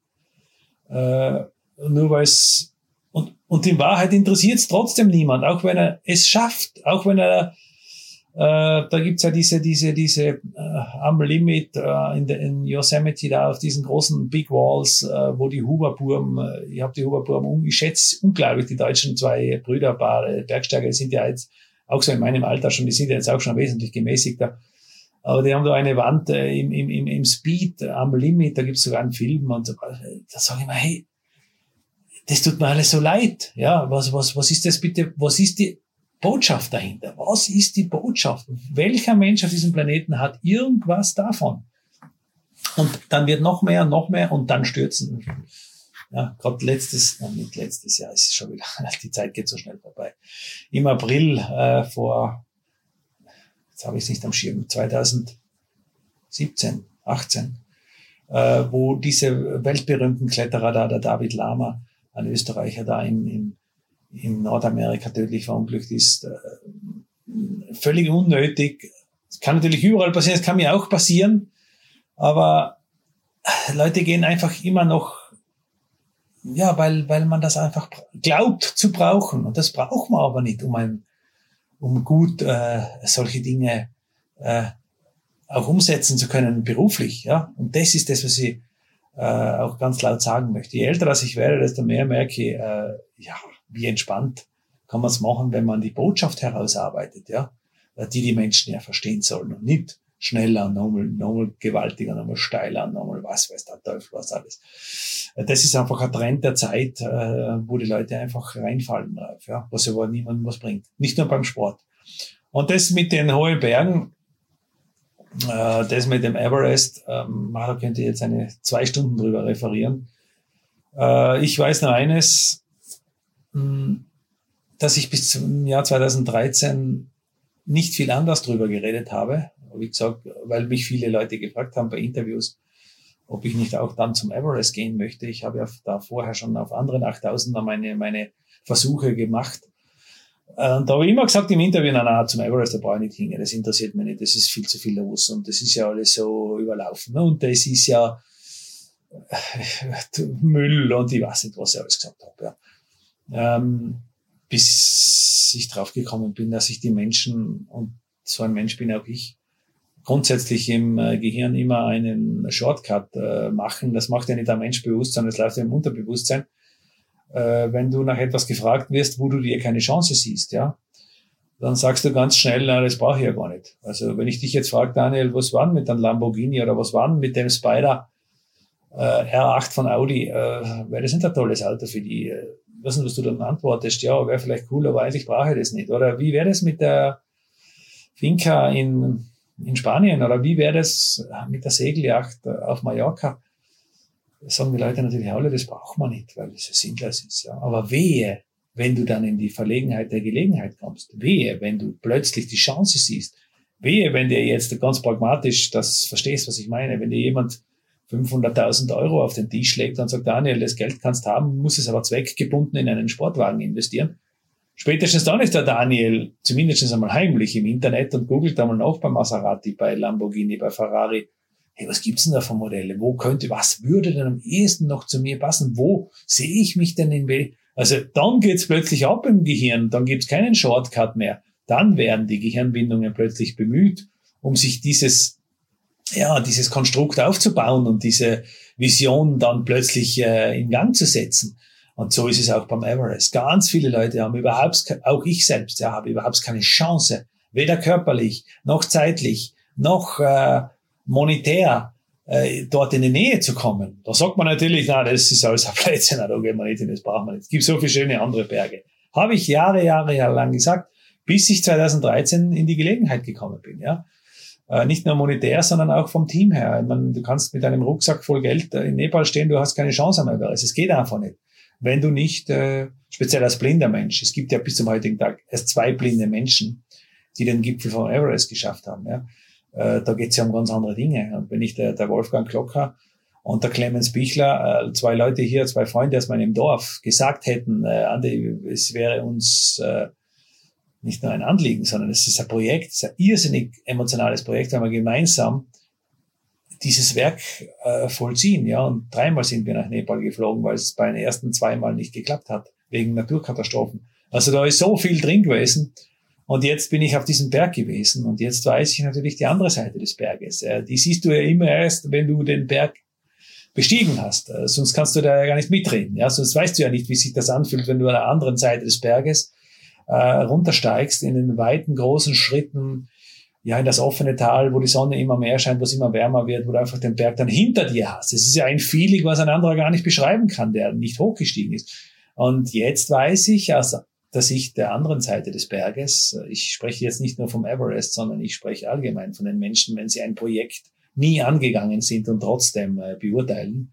äh, nur weil es und, und in Wahrheit interessiert es trotzdem niemand, auch wenn er es schafft, auch wenn er äh, da gibt's ja diese, diese, diese äh, am Limit äh, in, der, in Yosemite da auf diesen großen Big Walls, äh, wo die Huberburm, äh, ich habe die Huberburm um, ich schätze unglaublich, die deutschen zwei Brüderpaare, Bergsteiger sind ja jetzt auch so in meinem Alter schon, die sind jetzt auch schon wesentlich gemäßigter. Aber die haben da eine Wand äh, im, im, im Speed am Limit, da gibt's sogar einen Film und da sage ich mir, hey, das tut mir alles so leid. Ja, was, was, was ist das bitte, was ist die Botschaft dahinter? Was ist die Botschaft? Welcher Mensch auf diesem Planeten hat irgendwas davon? Und dann wird noch mehr, noch mehr und dann stürzen Ja, gerade letztes, nein, nicht letztes Jahr, ist schon wieder, die Zeit geht so schnell vorbei. Im April äh, vor, jetzt habe ich es nicht am Schirm, 2017, 18, äh, wo diese weltberühmten Kletterer da, der David Lama, ein Österreicher da in, in, in Nordamerika tödlich verunglückt ist, äh, völlig unnötig. Das kann natürlich überall passieren, es kann mir auch passieren, aber Leute gehen einfach immer noch ja, weil, weil man das einfach glaubt zu brauchen. Und das braucht man aber nicht, um, ein, um gut äh, solche Dinge äh, auch umsetzen zu können beruflich. Ja? Und das ist das, was ich äh, auch ganz laut sagen möchte. Je älter dass ich werde, desto mehr merke ich, äh, ja, wie entspannt kann man es machen, wenn man die Botschaft herausarbeitet, ja, die die Menschen ja verstehen sollen und nicht schneller, nochmal, nochmal gewaltiger, nochmal steiler, nochmal was weiß der Teufel was alles. Das ist einfach ein Trend der Zeit, äh, wo die Leute einfach reinfallen drauf, ja, was aber niemandem was bringt. Nicht nur beim Sport. Und das mit den hohen Bergen, äh, das mit dem Everest, ähm, da könnte ich jetzt eine zwei Stunden drüber referieren. Äh, ich weiß nur eines, hm, dass ich bis zum Jahr 2013 nicht viel anders drüber geredet habe wie gesagt, weil mich viele Leute gefragt haben bei Interviews, ob ich nicht auch dann zum Everest gehen möchte. Ich habe ja da vorher schon auf anderen 8000er meine, meine Versuche gemacht. Und da habe ich immer gesagt im Interview, na, na, zum Everest, da brauche ich nicht hingehen, das interessiert mich nicht, das ist viel zu viel los und das ist ja alles so überlaufen. Und das ist ja Müll und ich weiß nicht, was ich alles gesagt habe. Ja. Ähm, bis ich drauf gekommen bin, dass ich die Menschen, und so ein Mensch bin auch ich, grundsätzlich im äh, Gehirn immer einen Shortcut äh, machen. Das macht ja nicht der Mensch bewusst, sondern es läuft ja im Unterbewusstsein. Äh, wenn du nach etwas gefragt wirst, wo du dir keine Chance siehst, ja, dann sagst du ganz schnell, na, das brauche ich ja gar nicht. Also wenn ich dich jetzt frage, Daniel, was war denn mit einem Lamborghini oder was war denn mit dem Spider äh, R8 von Audi, äh, wäre das nicht ein tolles Auto für die? Äh, was, was du dann antwortest, ja, wäre vielleicht cool, aber eigentlich brauche ich das nicht. Oder wie wäre das mit der Finca in in Spanien oder wie wäre das mit der Segeljacht auf Mallorca? Das sagen die Leute natürlich alle, das braucht man nicht, weil es sinnlos ist. Ja. Aber wehe, wenn du dann in die Verlegenheit der Gelegenheit kommst. Wehe, wenn du plötzlich die Chance siehst. Wehe, wenn dir jetzt ganz pragmatisch das verstehst, was ich meine. Wenn dir jemand 500.000 Euro auf den Tisch legt und sagt, Daniel, das Geld kannst haben, muss es aber zweckgebunden in einen Sportwagen investieren Spätestens dann ist der Daniel zumindest einmal heimlich im Internet und googelt einmal nach bei Maserati, bei Lamborghini, bei Ferrari. Hey, was gibt's denn da für Modelle? Wo könnte, was würde denn am ehesten noch zu mir passen? Wo sehe ich mich denn in wel? Also dann geht's plötzlich ab im Gehirn, dann gibt's keinen Shortcut mehr. Dann werden die Gehirnbindungen plötzlich bemüht, um sich dieses, ja, dieses Konstrukt aufzubauen und diese Vision dann plötzlich äh, in Gang zu setzen. Und so ist es auch beim Everest. Ganz viele Leute haben überhaupt, auch ich selbst, ja, habe überhaupt keine Chance, weder körperlich, noch zeitlich, noch äh, monetär, äh, dort in die Nähe zu kommen. Da sagt man natürlich, na, das ist alles ein Plätzchen, da gehen wir nicht hin, das brauchen wir nicht. Es gibt so viele schöne andere Berge. Habe ich Jahre, Jahre, Jahre lang gesagt, bis ich 2013 in die Gelegenheit gekommen bin, ja. Äh, nicht nur monetär, sondern auch vom Team her. Ich meine, du kannst mit einem Rucksack voll Geld in Nepal stehen, du hast keine Chance am Everest. Es geht einfach nicht wenn du nicht, äh, speziell als blinder Mensch, es gibt ja bis zum heutigen Tag erst zwei blinde Menschen, die den Gipfel von Everest geschafft haben. Ja. Äh, da geht es ja um ganz andere Dinge. Und wenn ich der, der Wolfgang Klocker und der Clemens Bichler, äh, zwei Leute hier, zwei Freunde aus meinem Dorf, gesagt hätten, äh, Andi, es wäre uns äh, nicht nur ein Anliegen, sondern es ist ein Projekt, es ist ein irrsinnig emotionales Projekt, weil wir gemeinsam dieses Werk äh, vollziehen. Ja, und dreimal sind wir nach Nepal geflogen, weil es bei den ersten zweimal nicht geklappt hat, wegen Naturkatastrophen. Also da ist so viel drin gewesen. Und jetzt bin ich auf diesem Berg gewesen und jetzt weiß ich natürlich die andere Seite des Berges. Äh, die siehst du ja immer erst, wenn du den Berg bestiegen hast. Äh, sonst kannst du da ja gar nicht mitreden. Ja, sonst weißt du ja nicht, wie sich das anfühlt, wenn du an der anderen Seite des Berges äh, runtersteigst in den weiten, großen Schritten ja, in das offene Tal, wo die Sonne immer mehr scheint, wo es immer wärmer wird, wo du einfach den Berg dann hinter dir hast. Das ist ja ein Feeling, was ein anderer gar nicht beschreiben kann, der nicht hochgestiegen ist. Und jetzt weiß ich aus der Sicht der anderen Seite des Berges, ich spreche jetzt nicht nur vom Everest, sondern ich spreche allgemein von den Menschen, wenn sie ein Projekt nie angegangen sind und trotzdem äh, beurteilen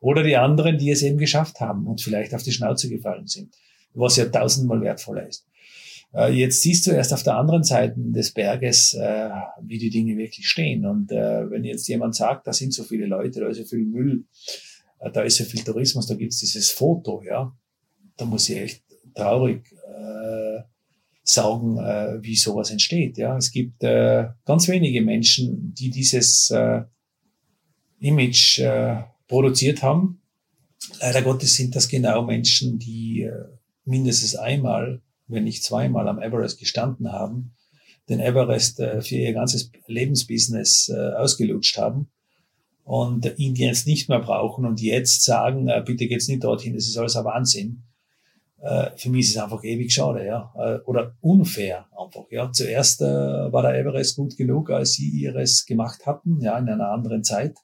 Oder die anderen, die es eben geschafft haben und vielleicht auf die Schnauze gefallen sind, was ja tausendmal wertvoller ist. Äh, jetzt siehst du erst auf der anderen Seite des Berges, äh, wie die Dinge wirklich stehen. Und äh, wenn jetzt jemand sagt, da sind so viele Leute, da ist so viel Müll, da ist so viel Tourismus, da gibt's dieses Foto, ja, da muss ich echt traurig äh, sagen, äh, wie sowas entsteht. Ja, es gibt äh, ganz wenige Menschen, die dieses äh, Image äh, produziert haben. Leider Gottes sind das genau Menschen, die äh, mindestens einmal wenn nicht zweimal am Everest gestanden haben, den Everest äh, für ihr ganzes Lebensbusiness äh, ausgelutscht haben und ihn jetzt nicht mehr brauchen und jetzt sagen, äh, bitte geht's nicht dorthin, das ist alles ein Wahnsinn. Für mich ist es einfach ewig schade, ja, oder unfair einfach, ja. Zuerst war der Everest gut genug, als sie ihres gemacht hatten, ja, in einer anderen Zeit.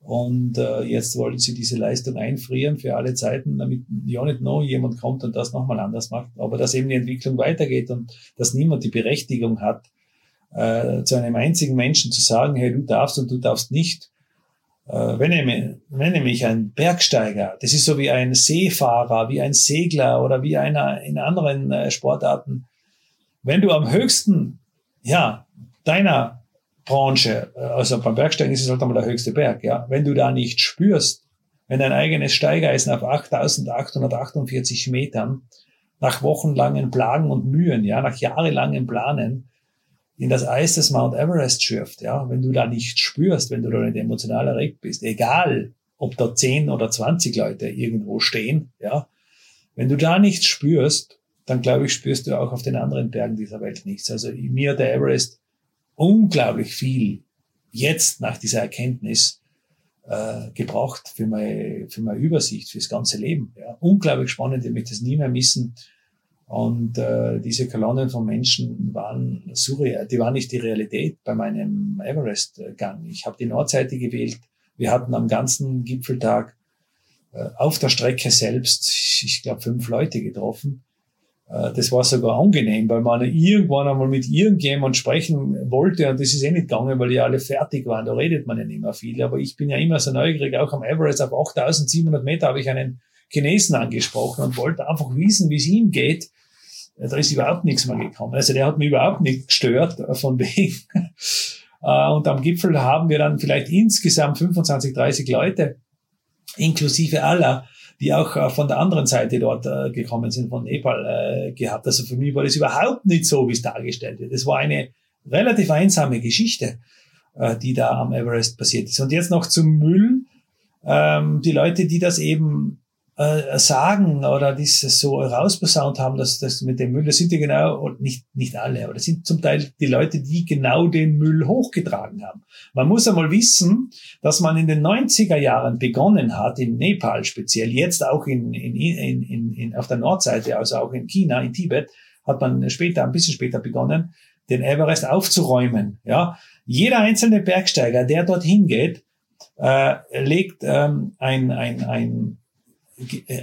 Und äh, jetzt wollen sie diese Leistung einfrieren für alle Zeiten, damit ja nicht noch jemand kommt und das nochmal anders macht. Aber dass eben die Entwicklung weitergeht und dass niemand die Berechtigung hat, äh, zu einem einzigen Menschen zu sagen, hey, du darfst und du darfst nicht. Äh, wenn, ich, wenn nämlich ein Bergsteiger, das ist so wie ein Seefahrer, wie ein Segler oder wie einer in anderen äh, Sportarten, wenn du am höchsten, ja, deiner Branche, also beim Bergsteigen ist es halt einmal der höchste Berg, ja. Wenn du da nicht spürst, wenn dein eigenes Steigeisen auf 8848 Metern nach wochenlangen Plagen und Mühen, ja, nach jahrelangen Planen in das Eis des Mount Everest schürft, ja, wenn du da nicht spürst, wenn du da nicht emotional erregt bist, egal, ob da 10 oder 20 Leute irgendwo stehen, ja, wenn du da nichts spürst, dann glaube ich, spürst du auch auf den anderen Bergen dieser Welt nichts. Also mir der Everest unglaublich viel jetzt nach dieser Erkenntnis äh, gebracht für meine, für meine Übersicht, fürs ganze Leben. Ja. Unglaublich spannend, ich möchte es nie mehr missen. Und äh, diese Kolonnen von Menschen waren surreal. Die waren nicht die Realität bei meinem Everest-Gang. Ich habe die Nordseite gewählt. Wir hatten am ganzen Gipfeltag äh, auf der Strecke selbst, ich glaube, fünf Leute getroffen. Äh, das war sogar angenehm, weil man irgendwann einmal mit irgendjemand sprechen wollte und das ist eh nicht gegangen, weil die alle fertig waren. Da redet man ja nicht mehr viel. Aber ich bin ja immer so neugierig, auch am Everest auf 8700 Meter habe ich einen Chinesen angesprochen und wollte einfach wissen, wie es ihm geht. Da ist überhaupt nichts mehr gekommen. Also der hat mich überhaupt nicht gestört von wegen. Äh, und am Gipfel haben wir dann vielleicht insgesamt 25, 30 Leute, inklusive aller, die auch äh, von der anderen Seite dort äh, gekommen sind, von Nepal äh, gehabt. Also für mich war das überhaupt nicht so, wie es dargestellt wird. Es war eine relativ einsame Geschichte, die da am Everest passiert ist. Und jetzt noch zum Müll. Ähm, die Leute, die das eben äh, sagen oder dieses so rausposaunt haben, dass das mit dem Müll, das sind ja genau, nicht, nicht alle, aber das sind zum Teil die Leute, die genau den Müll hochgetragen haben. Man muss einmal wissen, dass man in den 90er Jahren begonnen hat, in Nepal speziell, jetzt auch in, in, in, in, in auf der Nordseite, also auch in China, in Tibet, hat man später, ein bisschen später begonnen, den Everest aufzuräumen. Ja, jeder einzelne Bergsteiger, der dorthin geht, äh, legt ähm, ein, ein, ein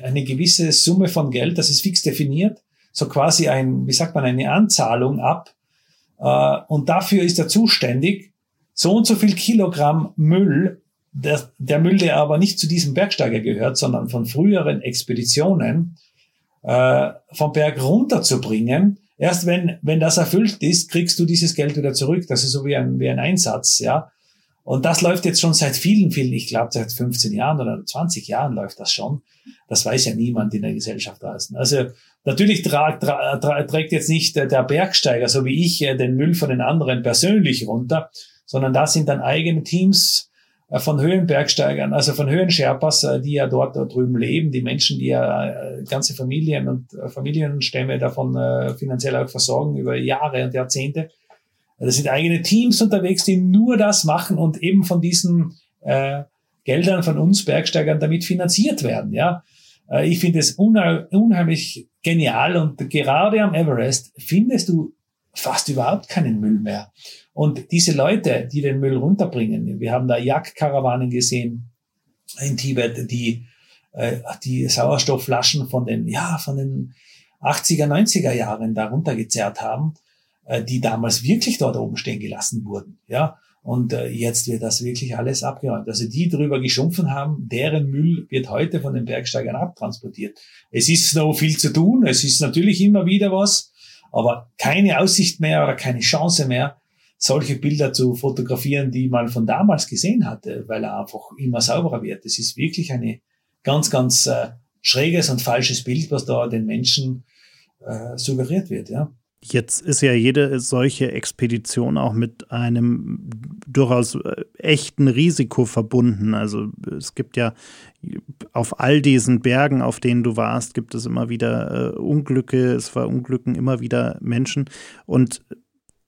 eine gewisse Summe von Geld, das ist fix definiert, so quasi ein, wie sagt man, eine Anzahlung ab. Äh, und dafür ist er zuständig, so und so viel Kilogramm Müll, der, der Müll, der aber nicht zu diesem Bergsteiger gehört, sondern von früheren Expeditionen, äh, vom Berg runterzubringen. Erst wenn, wenn das erfüllt ist, kriegst du dieses Geld wieder zurück. Das ist so wie ein, wie ein Einsatz, ja. Und das läuft jetzt schon seit vielen, vielen, ich glaube seit 15 Jahren oder 20 Jahren läuft das schon. Das weiß ja niemand in der Gesellschaft draußen. Also natürlich tra tra trägt jetzt nicht der Bergsteiger, so wie ich, äh, den Müll von den anderen persönlich runter, sondern da sind dann eigene Teams äh, von Höhenbergsteigern, also von Höhensherpas, äh, die ja dort, dort drüben leben, die Menschen, die ja ganze Familien und Familienstämme davon finanziell auch versorgen über Jahre und Jahrzehnte da sind eigene Teams unterwegs, die nur das machen und eben von diesen äh, Geldern von uns Bergsteigern damit finanziert werden. Ja, äh, ich finde es unheimlich genial und gerade am Everest findest du fast überhaupt keinen Müll mehr. Und diese Leute, die den Müll runterbringen, wir haben da Jagdkarawanen gesehen in Tibet, die äh, die Sauerstoffflaschen von den ja von den 80er, 90er Jahren da runtergezerrt haben äh, die damals wirklich dort oben stehen gelassen wurden. Ja, Und äh, jetzt wird das wirklich alles abgeräumt. Also die drüber geschumpfen haben, deren Müll wird heute von den Bergsteigern abtransportiert. Es ist noch viel zu tun, es ist natürlich immer wieder was, aber keine Aussicht mehr oder keine Chance mehr, solche Bilder zu fotografieren, die man von damals gesehen hatte, weil er einfach immer sauberer wird. Es ist wirklich eine ganz, ganz äh, schräges und falsches Bild, was da den Menschen äh, suggeriert wird, ja. Jetzt ist ja jede solche Expedition auch mit einem durchaus äh, echten Risiko verbunden. Also es gibt ja auf all diesen Bergen, auf denen du warst, gibt es immer wieder äh, Unglücke, es verunglücken immer wieder Menschen. Und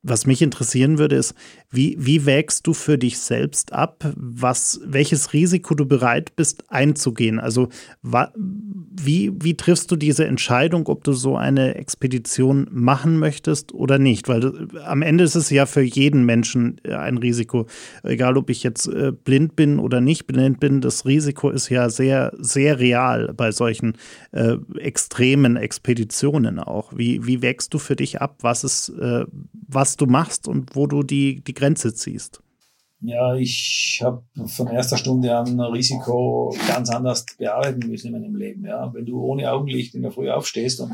was mich interessieren würde, ist, wie, wie wägst du für dich selbst ab, was, welches Risiko du bereit bist einzugehen? Also wie, wie triffst du diese Entscheidung, ob du so eine Expedition machen möchtest oder nicht? Weil äh, am Ende ist es ja für jeden Menschen äh, ein Risiko. Egal, ob ich jetzt äh, blind bin oder nicht blind bin, das Risiko ist ja sehr, sehr real bei solchen äh, extremen Expeditionen auch. Wie, wie wägst du für dich ab, was, ist, äh, was du machst und wo du die, die Grenze ziehst? Ja, ich habe von erster Stunde an Risiko ganz anders bearbeiten müssen in meinem Leben. Ja, wenn du ohne Augenlicht in der Früh aufstehst und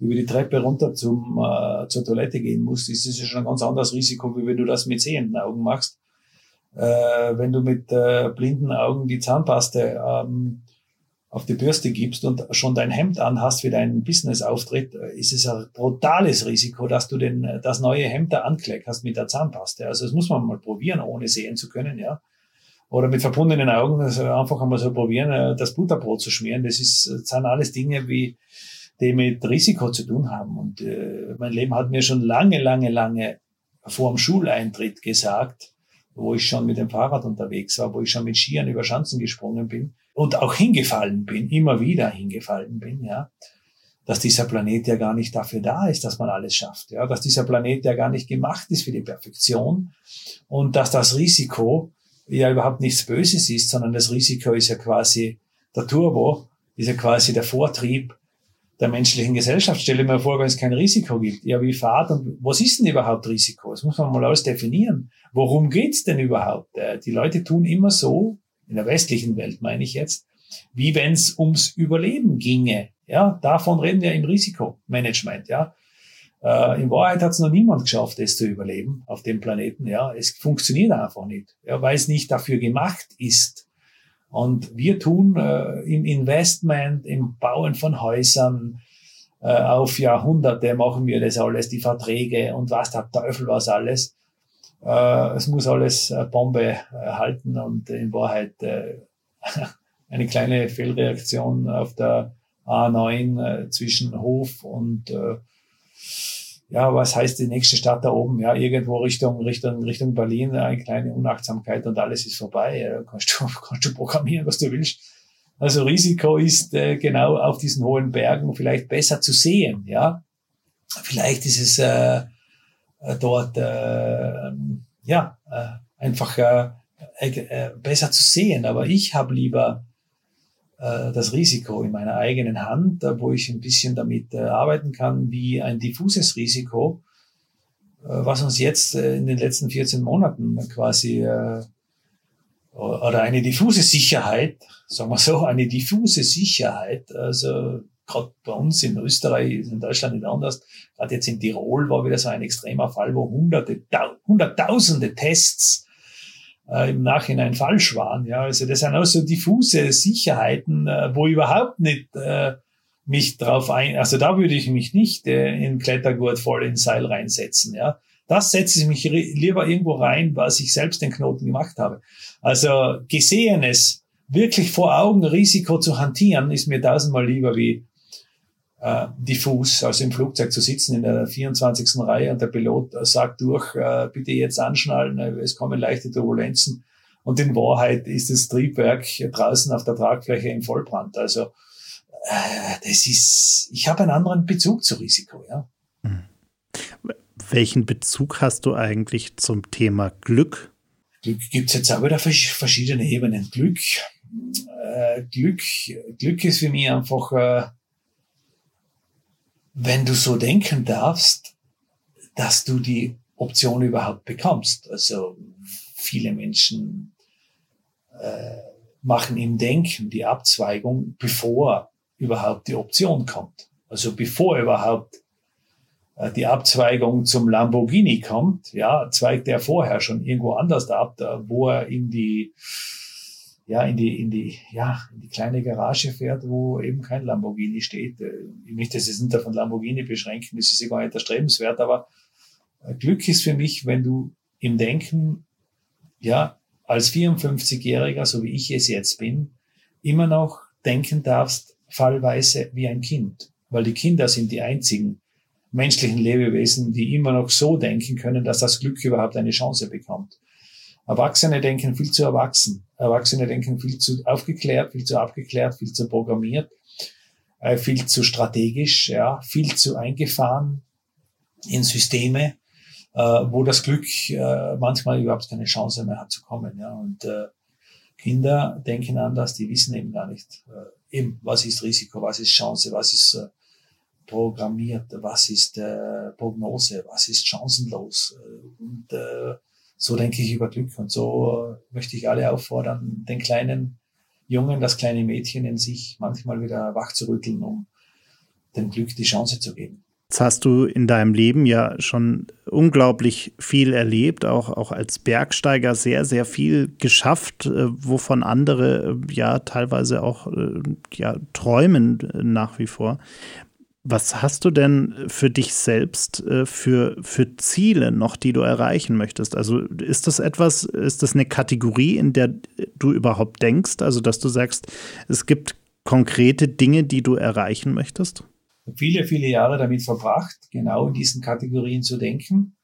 über die Treppe runter zum äh, zur Toilette gehen musst, ist es schon ein ganz anderes Risiko, wie wenn du das mit sehenden Augen machst. Äh, wenn du mit äh, blinden Augen die Zahnpaste ähm, auf die Bürste gibst und schon dein Hemd anhast für deinen Business-Auftritt, äh, ist es ein brutales Risiko, dass du den, äh, das neue Hemd da ankleckerst mit der Zahnpaste. Also das muss man mal probieren, ohne sehen zu können, ja. Oder mit verbundenen Augen, also einfach einmal so probieren, äh, das Butterbrot zu schmieren. Das ist, das sind alles Dinge, wie, die mit Risiko zu tun haben. Und äh, mein Leben hat mir schon lange, lange, lange vor dem Schuleintritt gesagt, wo ich schon mit dem Fahrrad unterwegs war, wo ich schon mit Skiern über Schanzen gesprungen bin, und auch hingefallen bin, immer wieder hingefallen bin, ja, dass dieser Planet ja gar nicht dafür da ist, dass man alles schafft, ja, dass dieser Planet ja gar nicht gemacht ist für die Perfektion und dass das Risiko ja überhaupt nichts Böses ist, sondern das Risiko ist ja quasi der Turbo, ist ja quasi der Vortrieb der menschlichen Gesellschaft. Stelle mir vor, wenn es kein Risiko gibt. Ja, wie Fahrt und was ist denn überhaupt Risiko? Das muss man mal alles definieren. Worum geht's denn überhaupt? Äh, die Leute tun immer so, in der westlichen Welt meine ich jetzt, wie wenn es ums Überleben ginge. Ja, davon reden wir im Risikomanagement. Ja, äh, in Wahrheit hat es noch niemand geschafft, es zu überleben auf dem Planeten. Ja, es funktioniert einfach nicht, ja, weil es nicht dafür gemacht ist. Und wir tun äh, im Investment, im Bauen von Häusern äh, auf Jahrhunderte machen wir das alles, die Verträge und was der Teufel was alles. Äh, es muss alles äh, Bombe äh, halten und in Wahrheit äh, eine kleine Fehlreaktion auf der A9 äh, zwischen Hof und äh, ja, was heißt die nächste Stadt da oben? Ja, irgendwo Richtung, Richtung, Richtung Berlin, eine kleine Unachtsamkeit und alles ist vorbei. Ja, kannst du, kannst du programmieren, was du willst. Also Risiko ist äh, genau auf diesen hohen Bergen vielleicht besser zu sehen, ja. Vielleicht ist es äh, äh, dort äh, ja äh, einfach äh, äh, besser zu sehen. Aber ich habe lieber das Risiko in meiner eigenen Hand, äh, wo ich ein bisschen damit äh, arbeiten kann, wie ein diffuses Risiko, äh, was uns jetzt äh, in den letzten 14 Monaten quasi äh, oder eine diffuse Sicherheit, sagen wir so, eine diffuse Sicherheit, also gerade bei uns in Österreich, in Deutschland nicht anders, gerade jetzt in Tirol war wieder so ein extremer Fall, wo hunderte, hunderttausende Tests äh, im Nachhinein falsch waren. Ja, also das sind auch so diffuse Sicherheiten, äh, wo überhaupt nicht äh, mich drauf ein, also da würde ich mich nicht äh, in Klettergurt voll ins Seil reinsetzen. Ja, das setze ich mich lieber irgendwo rein, was ich selbst den Knoten gemacht habe. Also Gesehenes wirklich vor Augen Risiko zu hantieren, ist mir tausendmal lieber wie äh, diffus, also im Flugzeug zu sitzen in der 24. Reihe und der Pilot sagt durch, äh, bitte jetzt anschnallen, äh, es kommen leichte Turbulenzen. Und in Wahrheit ist das Triebwerk draußen auf der Tragfläche im Vollbrand. Also äh, das ist, ich habe einen anderen Bezug zu Risiko, ja. Hm. Welchen Bezug hast du eigentlich zum Thema Glück? Glück gibt es jetzt auch wieder verschiedene Ebenen. Glück, äh, Glück, Glück ist für mich einfach äh, wenn du so denken darfst, dass du die Option überhaupt bekommst. Also viele Menschen äh, machen im Denken die Abzweigung, bevor überhaupt die Option kommt. Also bevor überhaupt äh, die Abzweigung zum Lamborghini kommt, ja, zweigt er vorher schon irgendwo anders ab, wo er in die, ja, in die, in die, ja, in die kleine Garage fährt, wo eben kein Lamborghini steht. Äh, ich möchte es nicht von Lamborghini beschränken, das ist gar nicht erstrebenswert, aber äh, Glück ist für mich, wenn du im Denken, ja, als 54-Jähriger, so wie ich es jetzt bin, immer noch denken darfst, fallweise wie ein Kind. Weil die Kinder sind die einzigen menschlichen Lebewesen, die immer noch so denken können, dass das Glück überhaupt eine Chance bekommt. Erwachsene denken viel zu erwachsen. Erwachsene denken viel zu aufgeklärt, viel zu abgeklärt, viel zu programmiert, äh, viel zu strategisch, ja, viel zu eingefahren in Systeme, äh, wo das Glück äh, manchmal überhaupt keine Chance mehr hat zu kommen. Ja. Und Kinder denken anders, die wissen eben gar nicht, eben, was ist Risiko, was ist Chance, was ist programmiert, was ist Prognose, was ist chancenlos. Und so denke ich über Glück. Und so möchte ich alle auffordern, den kleinen Jungen, das kleine Mädchen in sich manchmal wieder wach zu rütteln, um dem Glück die Chance zu geben. Jetzt hast du in deinem Leben ja schon unglaublich viel erlebt, auch, auch als Bergsteiger sehr, sehr viel geschafft, äh, wovon andere äh, ja teilweise auch äh, ja, träumen nach wie vor. Was hast du denn für dich selbst für, für Ziele noch, die du erreichen möchtest? Also ist das etwas, ist das eine Kategorie, in der du überhaupt denkst? Also, dass du sagst, es gibt konkrete Dinge, die du erreichen möchtest? viele, viele Jahre damit verbracht, genau in diesen Kategorien zu denken.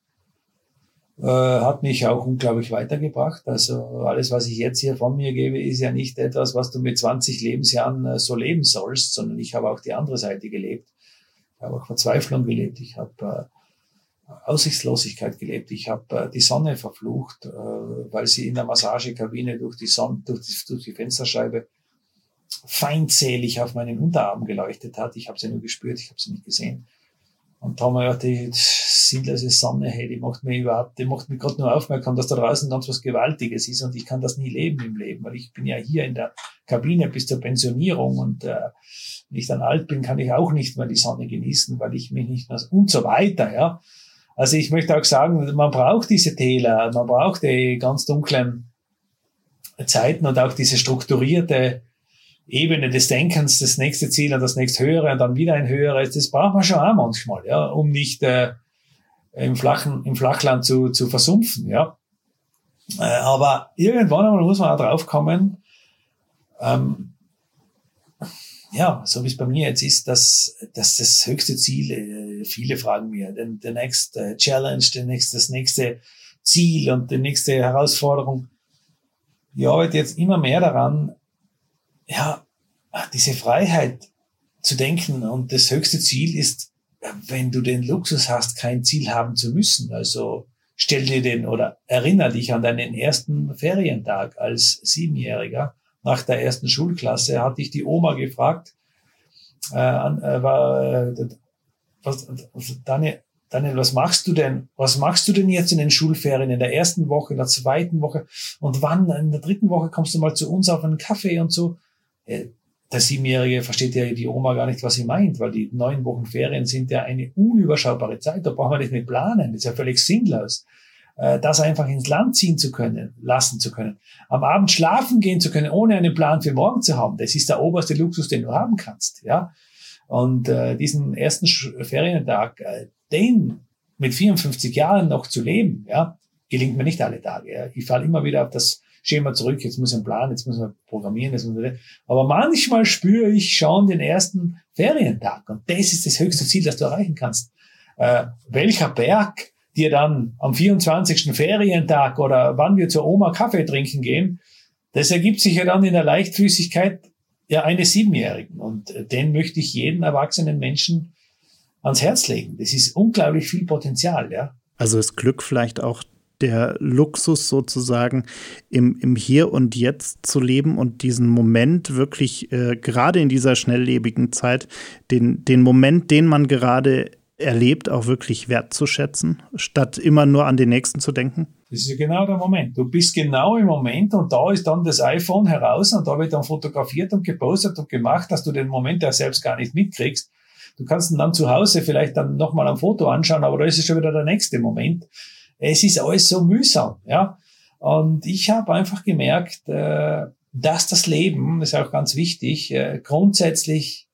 Äh, hat mich auch unglaublich weitergebracht. Also alles, was ich jetzt hier von mir gebe, ist ja nicht etwas, was du mit 20 Lebensjahren äh, so leben sollst, sondern ich habe auch die andere Seite gelebt. Ich habe auch Verzweiflung gelebt. Ich habe äh, Aussichtslosigkeit gelebt. Ich habe äh, die Sonne verflucht, äh, weil sie in der Massagekabine durch die Sonne, durch die, durch die Fensterscheibe feindselig auf meinen Unterarm geleuchtet hat. Ich habe sie nur gespürt, ich habe sie nicht gesehen. Und da haben wir gedacht, die sinnlose Sonne, hey, die macht mir überhaupt, die macht mich gerade nur aufmerksam, dass da draußen ganz was Gewaltiges ist und ich kann das nie leben im Leben, weil ich bin ja hier in der Kabine bis zur Pensionierung und äh, wenn ich dann alt bin, kann ich auch nicht mehr die Sonne genießen, weil ich mich nicht mehr und so weiter, ja. Also ich möchte auch sagen, man braucht diese Täler, man braucht die ganz dunklen Zeiten und auch diese strukturierte Ebene des Denkens, das nächste Ziel und das nächste höhere und dann wieder ein höheres, das braucht man schon auch manchmal, ja, um nicht äh, im flachen, im Flachland zu, zu versumpfen, ja. Äh, aber irgendwann einmal muss man auch drauf kommen, ähm, ja, so wie es bei mir jetzt ist, dass, dass das höchste Ziel, äh, viele fragen mir, den, der äh, Challenge, der nächste, das nächste Ziel und die nächste Herausforderung. Ich arbeite jetzt immer mehr daran, ja, diese Freiheit zu denken und das höchste Ziel ist, wenn du den Luxus hast, kein Ziel haben zu müssen. Also stell dir den oder erinnere dich an deinen ersten Ferientag als Siebenjähriger. Nach der ersten Schulklasse hat dich die Oma gefragt, äh, äh, war, äh, was, Daniel, Daniel, was machst du denn? Was machst du denn jetzt in den Schulferien in der ersten Woche, in der zweiten Woche und wann? In der dritten Woche kommst du mal zu uns auf einen Kaffee und so. Äh, der Siebenjährige versteht ja die Oma gar nicht, was sie meint, weil die neun Wochen Ferien sind ja eine unüberschaubare Zeit. Da brauchen wir nicht mit planen. Das ist ja völlig sinnlos. Äh, das einfach ins Land ziehen zu können, lassen zu können. Am Abend schlafen gehen zu können, ohne einen Plan für morgen zu haben. Das ist der oberste Luxus, den du haben kannst, ja. Und äh, diesen ersten Ferientag, äh, den mit 54 Jahren noch zu leben, ja, gelingt mir nicht alle Tage. Ja. Ich falle immer wieder auf das Schema zurück, jetzt muss einen Plan, jetzt muss man programmieren, jetzt muss man, aber manchmal spüre ich schon den ersten Ferientag und das ist das höchste Ziel, das du erreichen kannst. Äh, welcher Berg dir dann am 24. Ferientag oder wann wir zur Oma Kaffee trinken gehen, das ergibt sich ja dann in der Leichtfüßigkeit ja eines Siebenjährigen und äh, den möchte ich jeden erwachsenen Menschen ans Herz legen. Das ist unglaublich viel Potenzial, ja. Also ist Glück vielleicht auch der Luxus sozusagen im, im Hier und Jetzt zu leben und diesen Moment wirklich äh, gerade in dieser schnelllebigen Zeit, den, den Moment, den man gerade erlebt, auch wirklich wertzuschätzen, statt immer nur an den Nächsten zu denken? Das ist genau der Moment. Du bist genau im Moment und da ist dann das iPhone heraus und da wird dann fotografiert und gepostet und gemacht, dass du den Moment ja selbst gar nicht mitkriegst. Du kannst ihn dann zu Hause vielleicht dann nochmal ein Foto anschauen, aber da ist es schon wieder der nächste Moment. Es ist alles so mühsam, ja. Und ich habe einfach gemerkt, äh, dass das Leben, das ist auch ganz wichtig, äh, grundsätzlich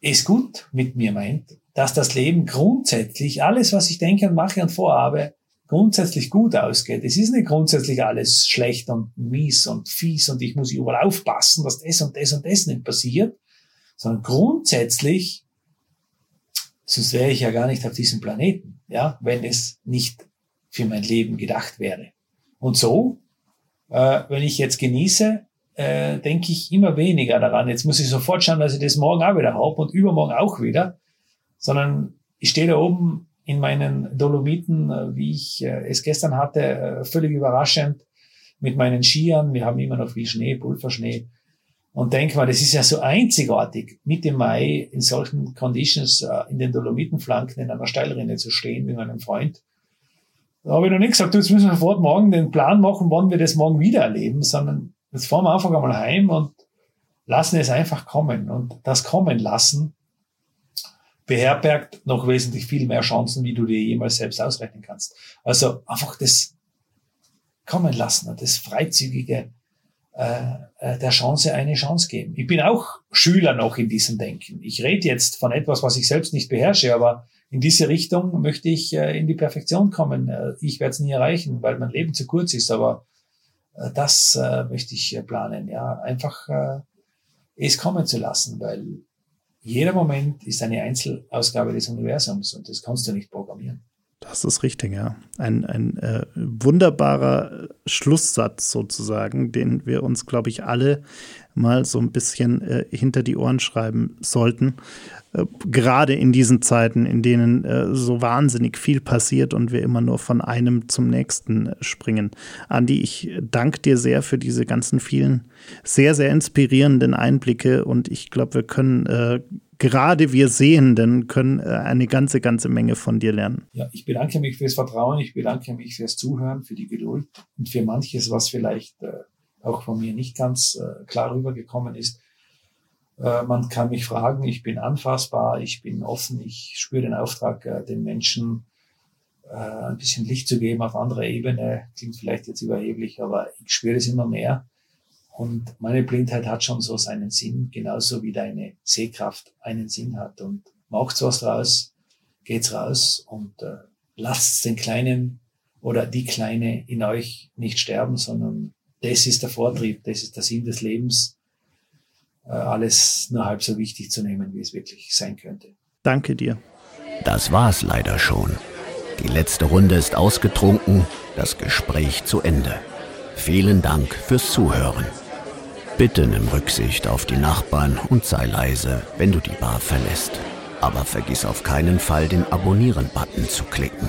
es gut mit mir meint, dass das Leben grundsätzlich, alles, was ich denke und mache und vorhabe, grundsätzlich gut ausgeht. Es ist nicht grundsätzlich alles schlecht und mies und fies und ich muss überall aufpassen, dass das und das und das nicht passiert, sondern grundsätzlich, sonst wäre ich ja gar nicht auf diesem Planeten, ja, wenn es nicht für mein Leben gedacht wäre. Und so, äh, wenn ich jetzt genieße, äh, denke ich immer weniger daran. Jetzt muss ich sofort schauen, dass ich das morgen auch wieder habe und übermorgen auch wieder, sondern ich stehe da oben in meinen Dolomiten, äh, wie ich äh, es gestern hatte, äh, völlig überraschend mit meinen Skiern. Wir haben immer noch viel Schnee, Pulverschnee und denk mal, das ist ja so einzigartig, Mitte Mai in solchen Conditions äh, in den Dolomitenflanken in einer Steilrinne zu stehen mit meinem Freund. Da habe ich noch nicht gesagt, du, jetzt müssen wir sofort morgen den Plan machen, wann wir das morgen wieder erleben, sondern jetzt fahren wir einfach einmal heim und lassen es einfach kommen. Und das Kommen lassen beherbergt noch wesentlich viel mehr Chancen, wie du dir jemals selbst ausrechnen kannst. Also einfach das Kommen lassen und das Freizügige, äh, äh, der Chance eine Chance geben. Ich bin auch Schüler noch in diesem Denken. Ich rede jetzt von etwas, was ich selbst nicht beherrsche, aber in diese Richtung möchte ich äh, in die Perfektion kommen. Ich werde es nie erreichen, weil mein Leben zu kurz ist, aber das möchte ich planen. Ja, einfach es kommen zu lassen, weil jeder Moment ist eine Einzelausgabe des Universums und das kannst du nicht programmieren. Das ist richtig, ja. Ein, ein äh, wunderbarer Schlusssatz sozusagen, den wir uns, glaube ich, alle mal so ein bisschen äh, hinter die Ohren schreiben sollten. Äh, gerade in diesen Zeiten, in denen äh, so wahnsinnig viel passiert und wir immer nur von einem zum nächsten äh, springen. Andi, ich danke dir sehr für diese ganzen vielen sehr, sehr inspirierenden Einblicke und ich glaube, wir können äh, gerade wir Sehenden können eine ganze, ganze Menge von dir lernen. Ja, ich bedanke mich fürs Vertrauen, ich bedanke mich fürs Zuhören, für die Geduld und für manches, was vielleicht auch von mir nicht ganz äh, klar rübergekommen ist. Äh, man kann mich fragen, ich bin anfassbar, ich bin offen, ich spüre den Auftrag, äh, den Menschen äh, ein bisschen Licht zu geben auf anderer Ebene. Klingt vielleicht jetzt überheblich, aber ich spüre es immer mehr. Und meine Blindheit hat schon so seinen Sinn, genauso wie deine Sehkraft einen Sinn hat. Und macht's was draus, geht's raus und äh, lasst den Kleinen oder die Kleine in euch nicht sterben, sondern das ist der Vortrieb, das ist der Sinn des Lebens. Äh, alles nur halb so wichtig zu nehmen, wie es wirklich sein könnte. Danke dir. Das war's leider schon. Die letzte Runde ist ausgetrunken, das Gespräch zu Ende. Vielen Dank fürs Zuhören. Bitte nimm Rücksicht auf die Nachbarn und sei leise, wenn du die Bar verlässt. Aber vergiss auf keinen Fall, den Abonnieren-Button zu klicken.